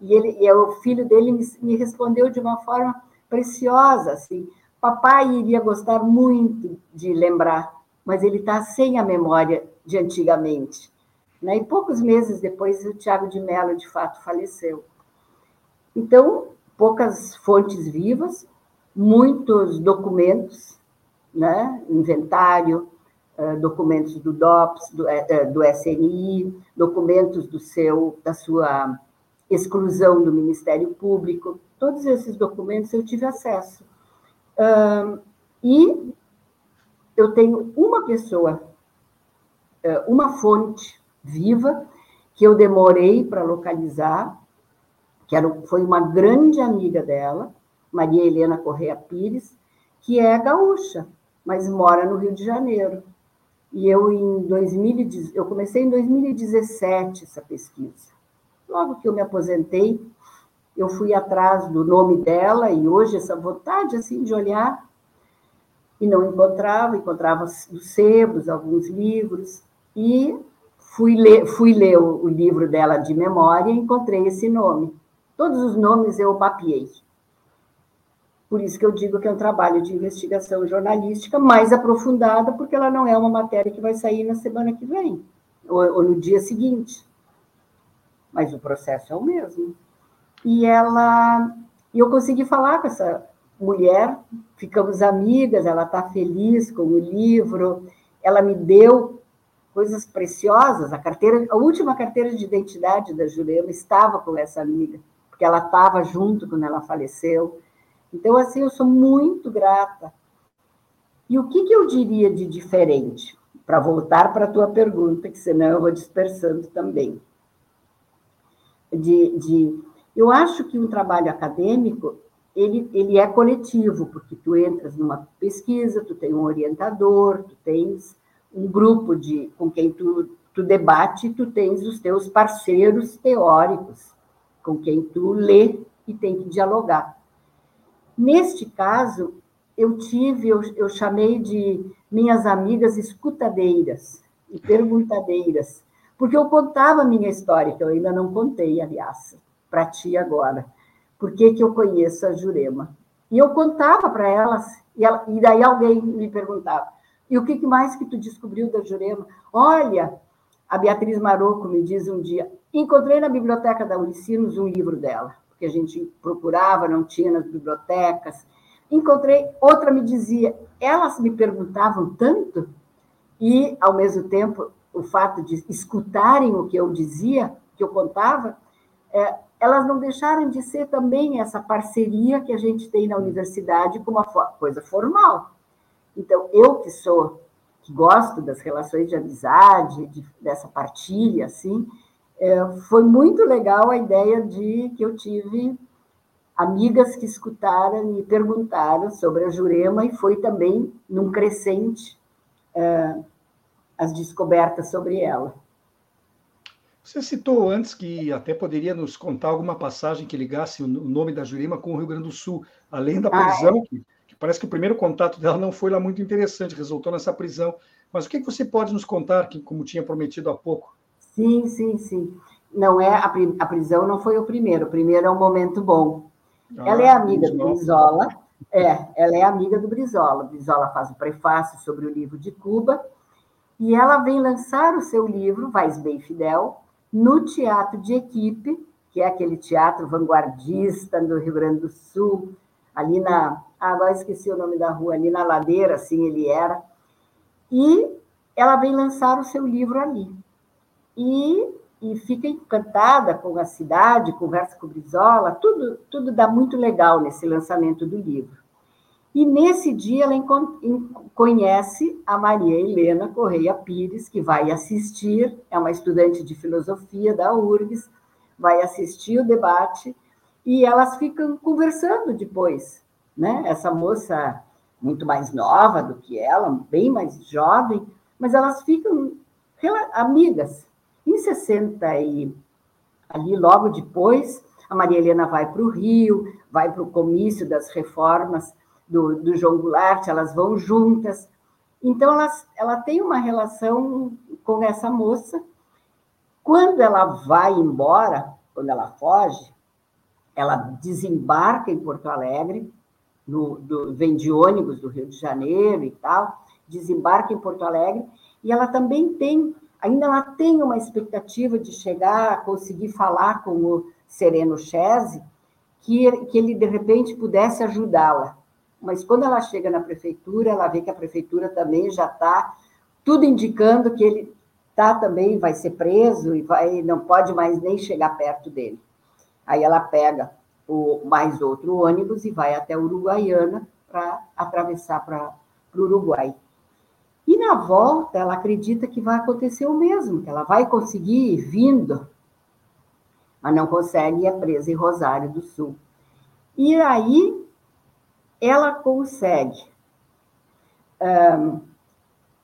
Speaker 2: E, ele, e o filho dele me, me respondeu de uma forma preciosa, assim, papai iria gostar muito de lembrar, mas ele está sem a memória de antigamente. Né? E poucos meses depois, o Tiago de Mello, de fato, faleceu. Então, poucas fontes vivas, muitos documentos, né? inventário, eh, documentos do DOPS, do, eh, eh, do SNI, documentos do seu, da sua exclusão do Ministério Público, todos esses documentos eu tive acesso. E eu tenho uma pessoa, uma fonte viva, que eu demorei para localizar, que era, foi uma grande amiga dela, Maria Helena Correia Pires, que é gaúcha, mas mora no Rio de Janeiro. E eu, em 2000, eu comecei em 2017 essa pesquisa. Logo que eu me aposentei, eu fui atrás do nome dela e hoje essa vontade assim de olhar e não encontrava, encontrava os sebos, alguns livros e fui ler, fui ler o, livro dela de memória e encontrei esse nome. Todos os nomes eu papiei. Por isso que eu digo que é um trabalho de investigação jornalística mais aprofundada, porque ela não é uma matéria que vai sair na semana que vem, ou, ou no dia seguinte. Mas o processo é o mesmo. E ela. Eu consegui falar com essa mulher, ficamos amigas, ela está feliz com o livro, ela me deu coisas preciosas, a carteira, a última carteira de identidade da Jurema estava com essa amiga, porque ela estava junto quando ela faleceu. Então, assim, eu sou muito grata. E o que, que eu diria de diferente? Para voltar para a tua pergunta, que senão eu vou dispersando também. De, de, eu acho que um trabalho acadêmico ele, ele é coletivo, porque tu entras numa pesquisa, tu tem um orientador, tu tens um grupo de com quem tu, tu debate, tu tens os teus parceiros teóricos, com quem tu lê e tem que dialogar. Neste caso, eu tive, eu, eu chamei de minhas amigas escutadeiras e perguntadeiras, porque eu contava a minha história, que eu ainda não contei, aliás, para ti agora. Por que, que eu conheço a Jurema? E eu contava para elas, e, ela, e daí alguém me perguntava, e o que mais que tu descobriu da Jurema? Olha, a Beatriz Maroco me diz um dia, encontrei na biblioteca da Unicinos um livro dela porque a gente procurava, não tinha nas bibliotecas. Encontrei, outra me dizia, elas me perguntavam tanto, e, ao mesmo tempo, o fato de escutarem o que eu dizia, que eu contava, é, elas não deixaram de ser também essa parceria que a gente tem na universidade como uma coisa formal. Então, eu que sou, que gosto das relações de amizade, de, dessa partilha, assim, é, foi muito legal a ideia de que eu tive amigas que escutaram e perguntaram sobre a Jurema e foi também num crescente é, as descobertas sobre ela.
Speaker 1: Você citou antes que até poderia nos contar alguma passagem que ligasse o nome da Jurema com o Rio Grande do Sul, além da prisão, ah, é? que, que, parece que o primeiro contato dela não foi lá muito interessante, resultou nessa prisão. Mas o que, que você pode nos contar, que, como tinha prometido há pouco?
Speaker 2: Sim, sim, sim. Não é a, a prisão não foi o primeiro. O primeiro é um momento bom. Ah, ela é amiga do Brizola. É, ela é amiga do Brizola. O Brizola faz o prefácio sobre o livro de Cuba e ela vem lançar o seu livro, Vais Bem Fidel, no Teatro de Equipe, que é aquele teatro vanguardista do Rio Grande do Sul, ali na. Ah, agora esqueci o nome da rua, ali na ladeira, assim ele era. E ela vem lançar o seu livro ali e, e fica encantada com a cidade, conversa com o Brizola, tudo, tudo dá muito legal nesse lançamento do livro. E nesse dia ela conhece a Maria Helena Correia Pires, que vai assistir, é uma estudante de filosofia da URGS, vai assistir o debate e elas ficam conversando depois. Né? Essa moça muito mais nova do que ela, bem mais jovem, mas elas ficam amigas. Em 60 e ali logo depois, a Maria Helena vai para o Rio, vai para o comício das reformas do, do João Goulart, elas vão juntas. Então, elas, ela tem uma relação com essa moça. Quando ela vai embora, quando ela foge, ela desembarca em Porto Alegre, no, do, vem de ônibus do Rio de Janeiro e tal, desembarca em Porto Alegre, e ela também tem ainda ela tem uma expectativa de chegar a conseguir falar com o Sereno Chese, que, que ele, de repente, pudesse ajudá-la. Mas quando ela chega na prefeitura, ela vê que a prefeitura também já está tudo indicando que ele tá também vai ser preso e vai não pode mais nem chegar perto dele. Aí ela pega o mais outro ônibus e vai até Uruguaiana para atravessar para o Uruguai. E na volta, ela acredita que vai acontecer o mesmo, que ela vai conseguir ir vindo, mas não consegue e é presa em Rosário do Sul. E aí, ela consegue um,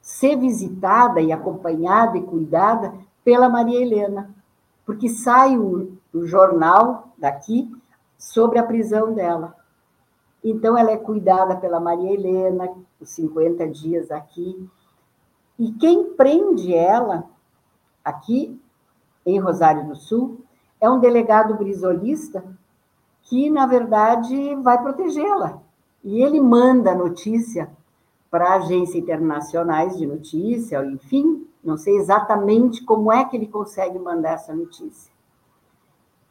Speaker 2: ser visitada e acompanhada e cuidada pela Maria Helena, porque sai o, o jornal daqui sobre a prisão dela. Então, ela é cuidada pela Maria Helena, os 50 dias aqui. E quem prende ela, aqui em Rosário do Sul, é um delegado brisolista que, na verdade, vai protegê-la. E ele manda a notícia para agências internacionais de notícia, enfim, não sei exatamente como é que ele consegue mandar essa notícia.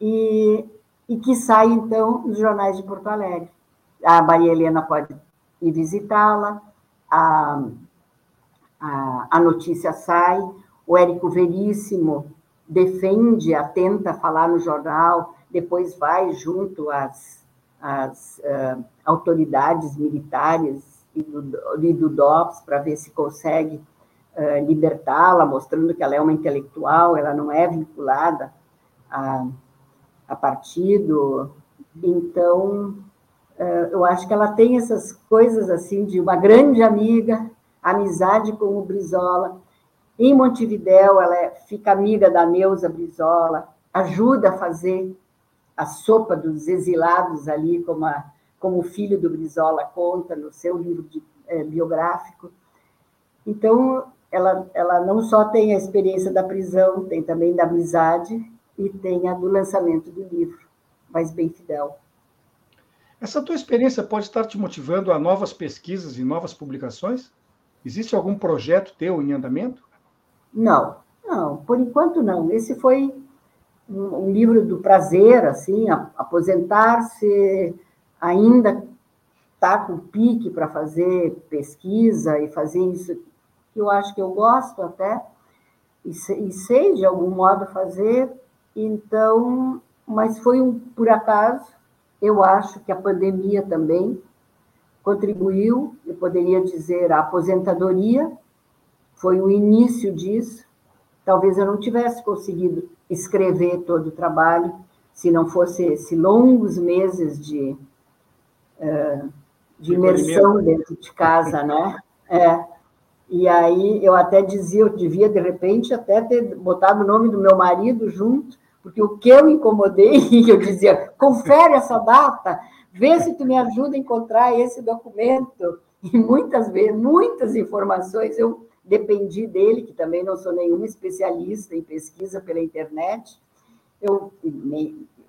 Speaker 2: E, e que sai, então, nos jornais de Porto Alegre. A Maria Helena pode ir visitá-la, a, a, a notícia sai, o Érico Veríssimo defende, tenta falar no jornal, depois vai junto às, às uh, autoridades militares e do, e do DOPS para ver se consegue uh, libertá-la, mostrando que ela é uma intelectual, ela não é vinculada a, a partido. Então, eu acho que ela tem essas coisas assim de uma grande amiga, amizade com o Brizola. Em Montevidéu, ela é, fica amiga da Neuza Brizola, ajuda a fazer a sopa dos exilados ali, como a, como o filho do Brizola conta no seu livro de, é, biográfico. Então, ela, ela não só tem a experiência da prisão, tem também da amizade e tem a do lançamento do livro, mas bem fidel.
Speaker 1: Essa tua experiência pode estar te motivando a novas pesquisas e novas publicações? Existe algum projeto teu em andamento?
Speaker 2: Não, não, por enquanto não. Esse foi um, livro do prazer, assim, aposentar-se ainda está com pique para fazer pesquisa e fazer isso, que eu acho que eu gosto até, e, e sei de algum modo fazer, então, mas foi um por acaso, eu acho que a pandemia também contribuiu, eu poderia dizer, a aposentadoria foi o início disso. Talvez eu não tivesse conseguido escrever todo o trabalho se não fosse esses longos meses de de imersão dentro de casa, né? É. E aí eu até dizia, eu devia de repente até ter botado o nome do meu marido junto, porque o que eu incomodei, [laughs] eu dizia, confere essa data, vê se tu me ajuda a encontrar esse documento. E muitas vezes, muitas informações eu dependi dele, que também não sou nenhuma especialista em pesquisa pela internet. Eu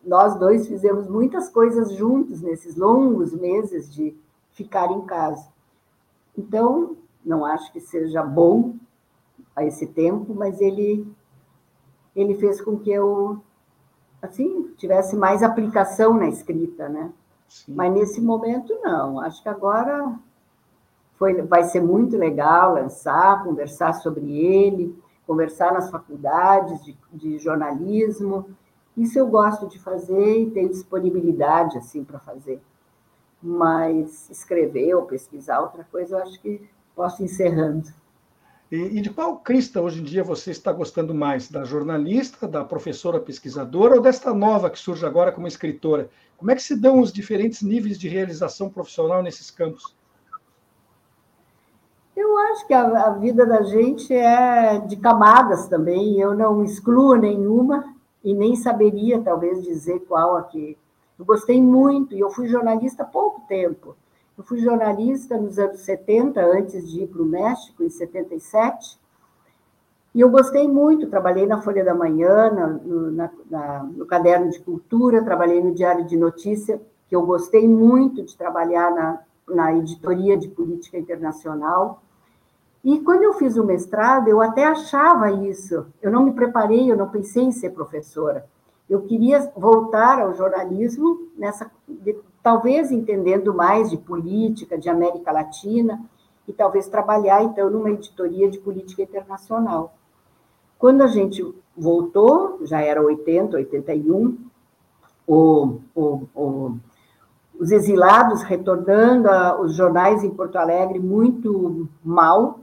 Speaker 2: nós dois fizemos muitas coisas juntos nesses longos meses de ficar em casa. Então, não acho que seja bom a esse tempo, mas ele ele fez com que eu assim tivesse mais aplicação na escrita, né? Sim. Mas nesse momento não. Acho que agora foi, vai ser muito legal lançar, conversar sobre ele, conversar nas faculdades de, de jornalismo isso eu gosto de fazer e tenho disponibilidade assim para fazer. Mas escrever ou pesquisar outra coisa, eu acho que posso ir encerrando.
Speaker 1: E, e de qual crista hoje em dia você está gostando mais? Da jornalista, da professora pesquisadora ou desta nova que surge agora como escritora? Como é que se dão os diferentes níveis de realização profissional nesses campos?
Speaker 2: Eu acho que a, a vida da gente é de camadas também, eu não excluo nenhuma, e nem saberia, talvez, dizer qual aqui. Eu gostei muito, e eu fui jornalista há pouco tempo. Eu fui jornalista nos anos 70, antes de ir para o México, em 77, e eu gostei muito, trabalhei na Folha da Manhã, no, na, na, no Caderno de Cultura, trabalhei no Diário de Notícia, que eu gostei muito de trabalhar na, na editoria de política internacional. E quando eu fiz o mestrado, eu até achava isso. Eu não me preparei, eu não pensei em ser professora. Eu queria voltar ao jornalismo, nessa, talvez entendendo mais de política, de América Latina, e talvez trabalhar, então, numa editoria de política internacional. Quando a gente voltou, já era 80, 81, o, o, o, os exilados retornando, os jornais em Porto Alegre muito mal,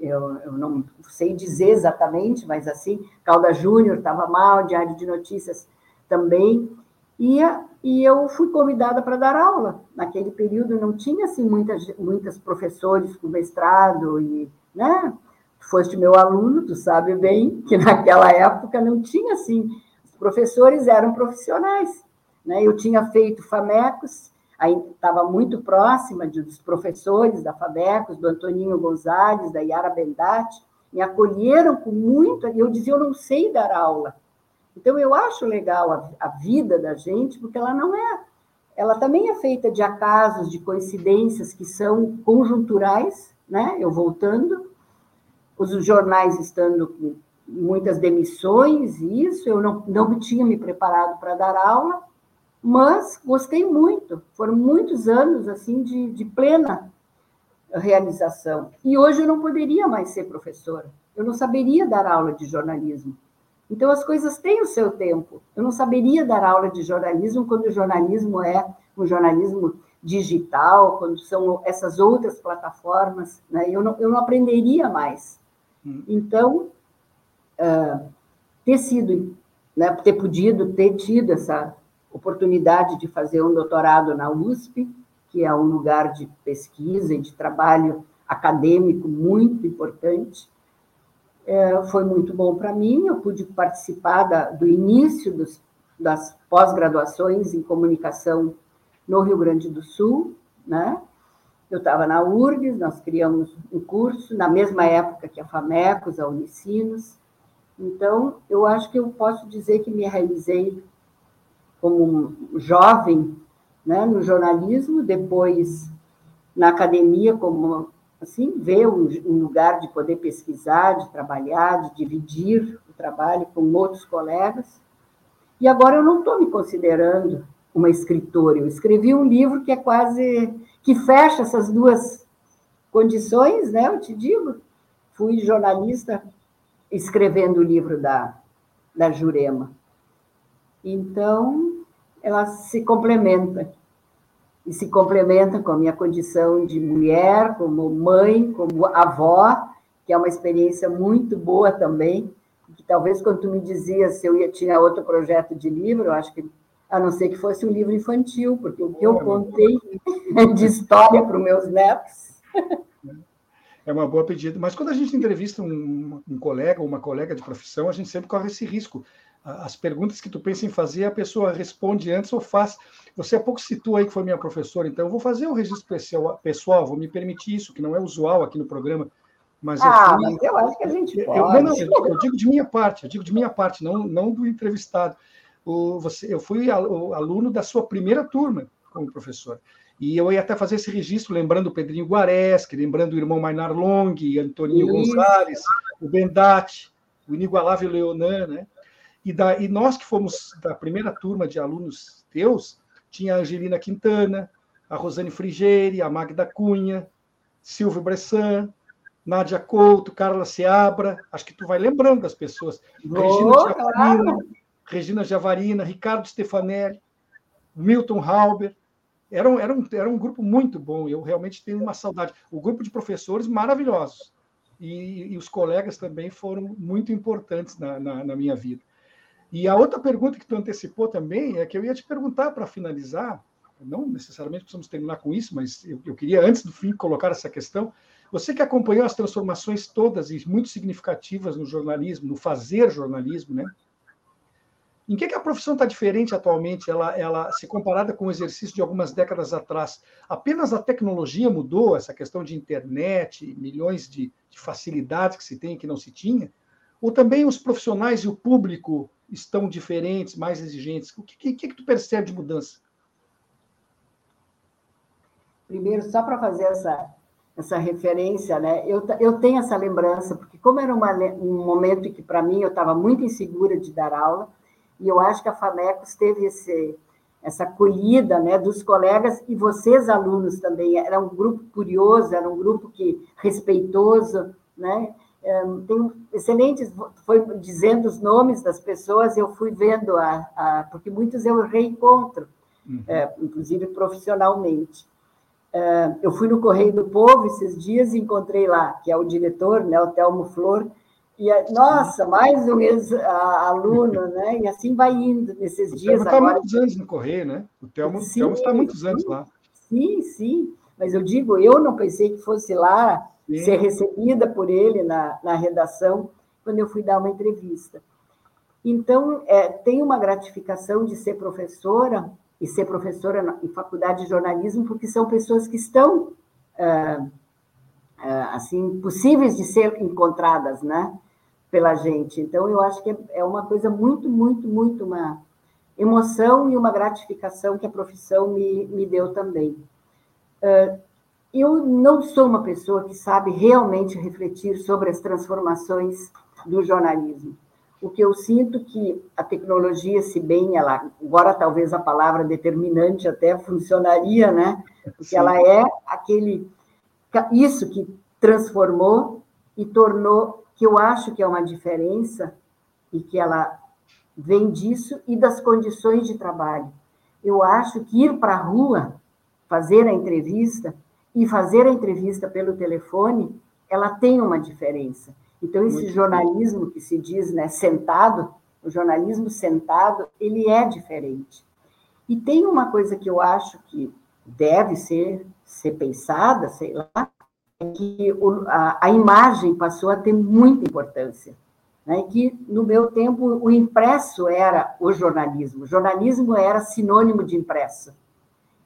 Speaker 2: eu, eu não sei dizer exatamente, mas assim, Calda Júnior estava mal, Diário de Notícias também, e, e eu fui convidada para dar aula. Naquele período não tinha assim muitas, muitas professores com mestrado e, né? Tu foste meu aluno, tu sabe bem que [laughs] naquela época não tinha assim, os professores eram profissionais, né? Eu tinha feito FAMECOS, aí estava muito próxima dos professores da FABECOS, do Antoninho Gonzalez, da Yara Bendati, me acolheram com muito, eu dizia, eu não sei dar aula. Então, eu acho legal a, a vida da gente, porque ela não é, ela também é feita de acasos, de coincidências que são conjunturais, né? Eu voltando, os jornais estando com muitas demissões, isso, eu não, não tinha me preparado para dar aula, mas gostei muito. Foram muitos anos assim de, de plena realização. E hoje eu não poderia mais ser professora. Eu não saberia dar aula de jornalismo. Então as coisas têm o seu tempo. Eu não saberia dar aula de jornalismo quando o jornalismo é um jornalismo digital, quando são essas outras plataformas, né? eu, não, eu não aprenderia mais. Hum. Então, uh, ter sido, né, ter podido ter tido essa oportunidade de fazer um doutorado na USP, que é um lugar de pesquisa e de trabalho acadêmico muito importante. É, foi muito bom para mim, eu pude participar da, do início dos, das pós-graduações em comunicação no Rio Grande do Sul, né? Eu estava na URGS, nós criamos um curso, na mesma época que a FAMECOS, a Unicinos. Então, eu acho que eu posso dizer que me realizei como jovem né, no jornalismo, depois na academia, como assim, ver um, lugar de poder pesquisar, de trabalhar, de dividir o trabalho com outros colegas. E agora eu não estou me considerando uma escritora. Eu escrevi um livro que é quase que fecha essas duas condições, né? Eu te digo, fui jornalista escrevendo o livro da, da Jurema. Então, ela se complementa. E se complementa com a minha condição de mulher, como mãe, como avó, que é uma experiência muito boa também. Que talvez quando tu me dizias se eu ia tinha outro projeto de livro, eu acho que a não ser que fosse um livro infantil, porque o que eu contei [laughs] de história para os meus netos.
Speaker 1: É uma boa pedida. Mas quando a gente entrevista um, um colega ou uma colega de profissão, a gente sempre corre esse risco as perguntas que tu pensa em fazer, a pessoa responde antes ou faz. Você há pouco citou aí que foi minha professora, então eu vou fazer o um registro pessoal, vou me permitir isso, que não é usual aqui no programa. Mas
Speaker 2: ah, eu, fui, mas eu acho que a gente pode.
Speaker 1: Eu, não, eu, eu, digo de minha parte, eu digo de minha parte, não, não do entrevistado. O, você, eu fui aluno da sua primeira turma como professor. E eu ia até fazer esse registro, lembrando o Pedrinho Guareschi, lembrando o irmão Mainar Long, Antoninho. Gonzalez, o Bendati, o inigualável Leonan, né? E, da, e nós que fomos da primeira turma de alunos teus, tinha a Angelina Quintana, a Rosane Frigeri, a Magda Cunha, Silvio Bressan, Nádia Couto, Carla Seabra, acho que tu vai lembrando das pessoas. Regina Javarina, Regina Javarina, Ricardo Stefanelli, Milton Halber. Era um, era, um, era um grupo muito bom, eu realmente tenho uma saudade. O grupo de professores maravilhosos. E, e os colegas também foram muito importantes na, na, na minha vida. E a outra pergunta que tu antecipou também é que eu ia te perguntar para finalizar, não necessariamente precisamos terminar com isso, mas eu, eu, queria, antes do fim, colocar essa questão. Você que acompanhou as transformações todas e muito significativas no jornalismo, no fazer jornalismo, né? Em que, que a profissão está diferente atualmente, ela, ela se comparada com o exercício de algumas décadas atrás? Apenas a tecnologia mudou, essa questão de internet, milhões de, de facilidades que se tem e que não se tinha? Ou também os profissionais e o público estão diferentes, mais exigentes? O que, que, que tu percebe de mudança?
Speaker 2: Primeiro, só para fazer essa, essa referência, né? Eu, eu tenho essa lembrança, porque como era uma, um momento em que, para mim, eu estava muito insegura de dar aula, e eu acho que a FAMECOS teve esse, essa acolhida né, dos colegas, e vocês, alunos, também. Era um grupo curioso, era um grupo que respeitoso, né? Tem excelentes, foi dizendo os nomes das pessoas, eu fui vendo, a, a, porque muitos eu reencontro. uhum. é, inclusive profissionalmente. É, eu fui no Correio do Povo esses dias e encontrei lá, que é o diretor, né, o Telmo Flor, e, nossa, mais um ex-aluno, [laughs] né? E assim vai indo nesses o dias.
Speaker 1: O está há muitos anos no Correio, né? O Telmo, sim, está há muitos anos lá.
Speaker 2: Sim, sim. Mas eu digo, eu não pensei que fosse lá sim. ser recebida por ele na, na redação quando eu fui dar uma entrevista. Então, é, tem uma gratificação de ser professora e ser professora na, em faculdade de jornalismo, porque são pessoas que estão, é, é, assim, possíveis de ser encontradas, né? pela gente. Então, eu acho que é uma coisa muito, muito, muito uma emoção e uma gratificação que a profissão me, me deu também. Uh, eu não sou uma pessoa que sabe realmente refletir sobre as transformações do jornalismo. O que eu sinto que a tecnologia, se bem ela, agora talvez a palavra determinante até funcionaria, né? Porque Sim. ela é aquele isso que transformou e tornou que eu acho que é uma diferença e que ela vem disso e das condições de trabalho. Eu acho que ir para a rua, fazer a entrevista e fazer a entrevista pelo telefone, ela tem uma diferença. Então, esse Muito jornalismo bem. que se diz né, sentado, o jornalismo sentado, ele é diferente. E tem uma coisa que eu acho que deve ser, ser pensada, sei lá, que o, a, a, imagem passou a ter muita importância. Né? Que, no meu tempo, o impresso era o jornalismo. O jornalismo era sinônimo de impresso.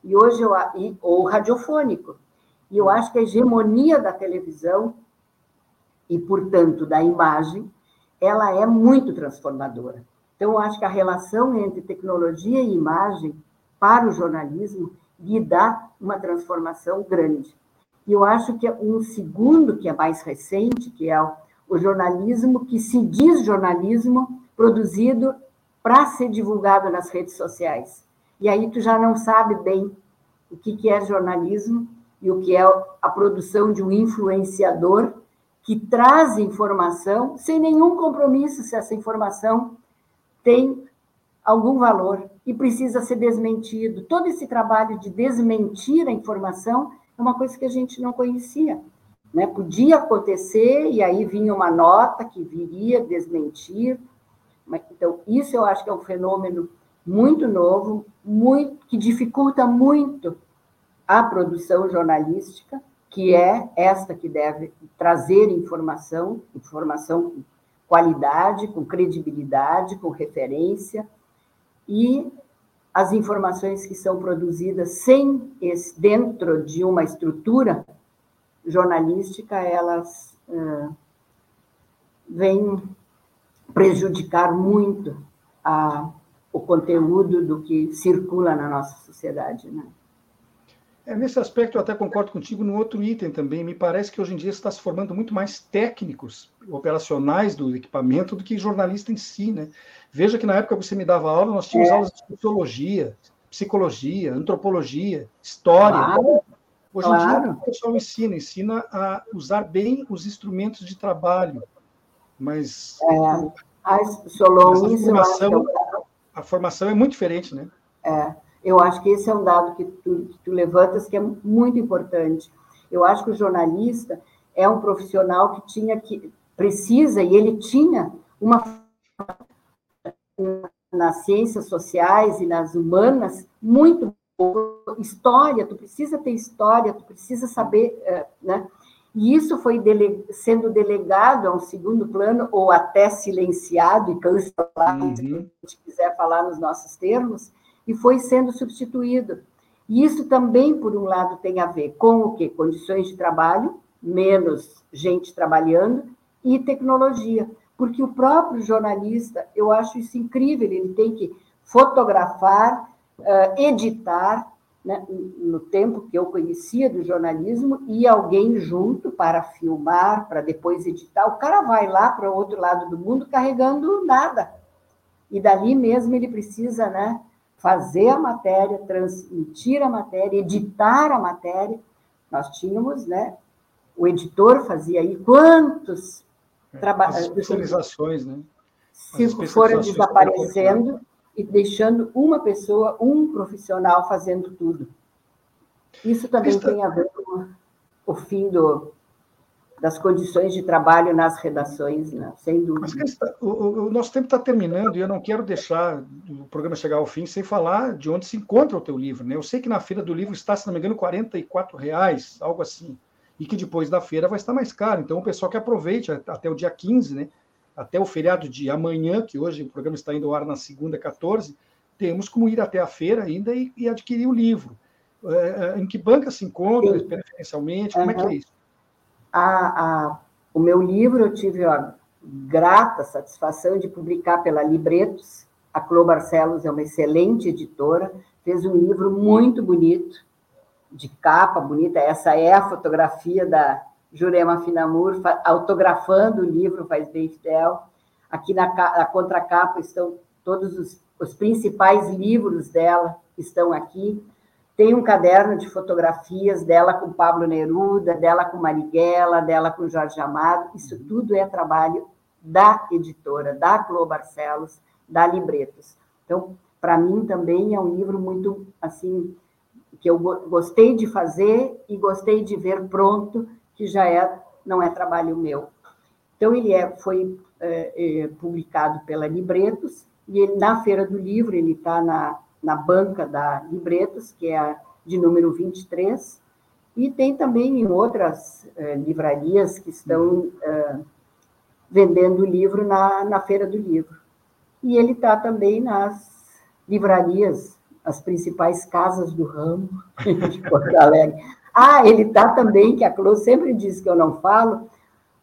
Speaker 2: E hoje, eu, e, ou radiofônico. E eu acho que a hegemonia da televisão, e, portanto, da imagem, ela é muito transformadora. Então, eu acho que a relação entre tecnologia e imagem para o jornalismo lhe dá uma transformação grande. E eu acho que um segundo, que é mais recente, que é o jornalismo que se diz jornalismo produzido para ser divulgado nas redes sociais. E aí tu já não sabe bem o que, que é jornalismo e o que é a produção de um influenciador que traz informação sem nenhum compromisso se essa informação tem algum valor e precisa ser desmentido. Todo esse trabalho de desmentir a informação é uma coisa que a gente não conhecia. Né? Podia acontecer, e aí vinha uma nota que viria desmentir. Então, isso eu acho que é um fenômeno muito novo, muito, que dificulta muito a produção jornalística, que é esta que deve trazer informação, informação com qualidade, com credibilidade, com referência, e as informações que são produzidas sem esse, dentro de uma estrutura jornalística, elas uh, vêm prejudicar muito a, o conteúdo do que circula na nossa sociedade. Né?
Speaker 1: É, nesse aspecto, eu até concordo contigo no outro item também. Me parece que hoje em dia está se formando muito mais técnicos operacionais do equipamento do que jornalista em si, né? Veja que na época que você me dava aula, nós tínhamos é. aulas de sociologia, psicologia, antropologia, história. Claro. Hoje em claro. dia, o pessoal ensina, ensina a usar bem os instrumentos de trabalho, mas
Speaker 2: é. a, a
Speaker 1: formação, a formação é muito diferente, né?
Speaker 2: É. Eu acho que esse é um dado que tu, que tu levantas que é muito importante. Eu acho que o jornalista é um profissional que tinha que precisa e ele tinha uma nas ciências sociais e nas humanas muito história, tu precisa ter história, tu precisa saber, eh, né? E isso foi dele, sendo delegado a um segundo plano, ou até silenciado e cancelado, uhum. se a gente quiser falar nos nossos termos, e foi sendo substituído. E isso também, por um lado, tem a ver com o quê? Condições de trabalho, menos gente trabalhando, e tecnologia. Porque o próprio jornalista, eu acho isso incrível, ele tem que fotografar, editar, né? no tempo que eu conhecia do jornalismo, e alguém junto para filmar, para depois editar. O cara vai lá para o outro lado do mundo carregando nada. E dali mesmo ele precisa né, fazer a matéria, transmitir a matéria, editar a matéria. Nós tínhamos, né? O editor fazia aí quantos
Speaker 1: trabalhos. Especializações, né?
Speaker 2: Se foram desaparecendo, e deixando uma pessoa, um profissional fazendo tudo. Isso também Está... tem a ver com o fim do, das condições de trabalho nas redações, né? sem dúvida.
Speaker 1: Mas, o, o, nosso tempo está terminando e eu não quero deixar o programa chegar ao fim sem falar de onde se encontra o teu livro. Né? Eu sei que na feira do livro está, se não me engano, R$ reais, algo assim, e que depois da feira vai estar mais caro. Então, o pessoal que aproveite até o dia 15, né? até o feriado de amanhã, que hoje o programa está indo ao ar na segunda, 14, temos como ir até a feira ainda e, e adquirir o livro. É, é em que banca se encontra, preferencialmente? Como uhum. é que é isso?
Speaker 2: A, a, o meu livro eu tive a grata satisfação de publicar pela Libretos. A Clô Barcelos é uma excelente editora, fez um livro muito bonito, de capa bonita. Essa é a fotografia da Jurema Finamur, autografando o livro, faz bem fidel. Aqui na, na contracapa estão todos os, os principais livros dela, estão aqui. Tem um caderno de fotografias dela com Pablo Neruda, dela com Marighella, dela com Jorge Amado. Isso tudo é trabalho da editora, da Clô Barcelos, da Libretos. Então, para mim também é um livro muito assim que eu gostei de fazer e gostei de ver pronto, que já é não é trabalho meu. Então ele é, foi é, é, publicado pela Libretos e ele, na feira do livro ele está na na banca da Libretos, que é a de número 23, e tem também em outras eh, livrarias que estão eh, vendendo o livro na, na Feira do Livro. E ele está também nas livrarias, as principais casas do ramo [laughs] de Porto Alegre. Ah, ele está também, que a Clô sempre diz que eu não falo,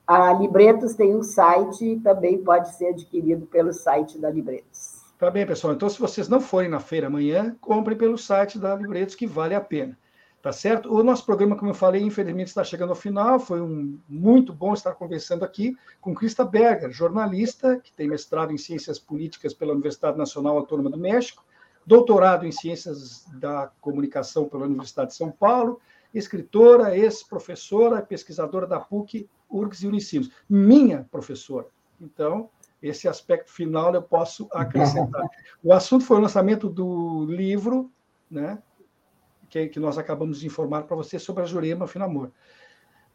Speaker 2: a Libretos tem um site e também pode ser adquirido pelo site da Libretos.
Speaker 1: Tá bem, pessoal. Então, se vocês não forem na feira amanhã, comprem pelo site da Livretos, que vale a pena. Tá certo? O nosso programa, como eu falei, infelizmente está chegando ao final. Foi um, muito bom estar conversando aqui com Krista Berger, jornalista, que tem mestrado em Ciências Políticas pela Universidade Nacional Autônoma do México, doutorado em Ciências da Comunicação pela Universidade de São Paulo, escritora, ex-professora, pesquisadora da PUC, URGS e Unicinos. Minha professora. Então, esse aspecto final eu posso acrescentar. O assunto foi o lançamento do livro, né, que, que nós acabamos de informar para você sobre a Jurema Finamor.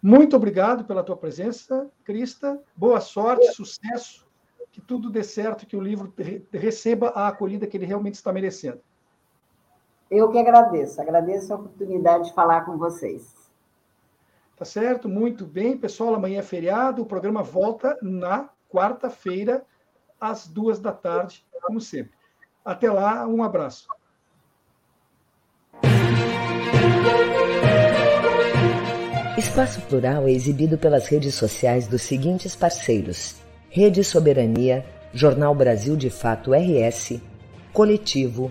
Speaker 1: Muito obrigado pela tua presença, Crista. Boa sorte, sucesso, que tudo dê certo, que o livro receba a acolhida que ele realmente está merecendo.
Speaker 2: Eu que agradeço, agradeço a oportunidade de falar com vocês.
Speaker 1: Tá certo, muito bem, pessoal. Amanhã é feriado, o programa volta na quarta-feira, às duas da tarde, como sempre. Até lá, um abraço.
Speaker 3: Espaço Plural é exibido pelas redes sociais dos seguintes parceiros: Rede Soberania, Jornal Brasil de Fato RS, Coletivo,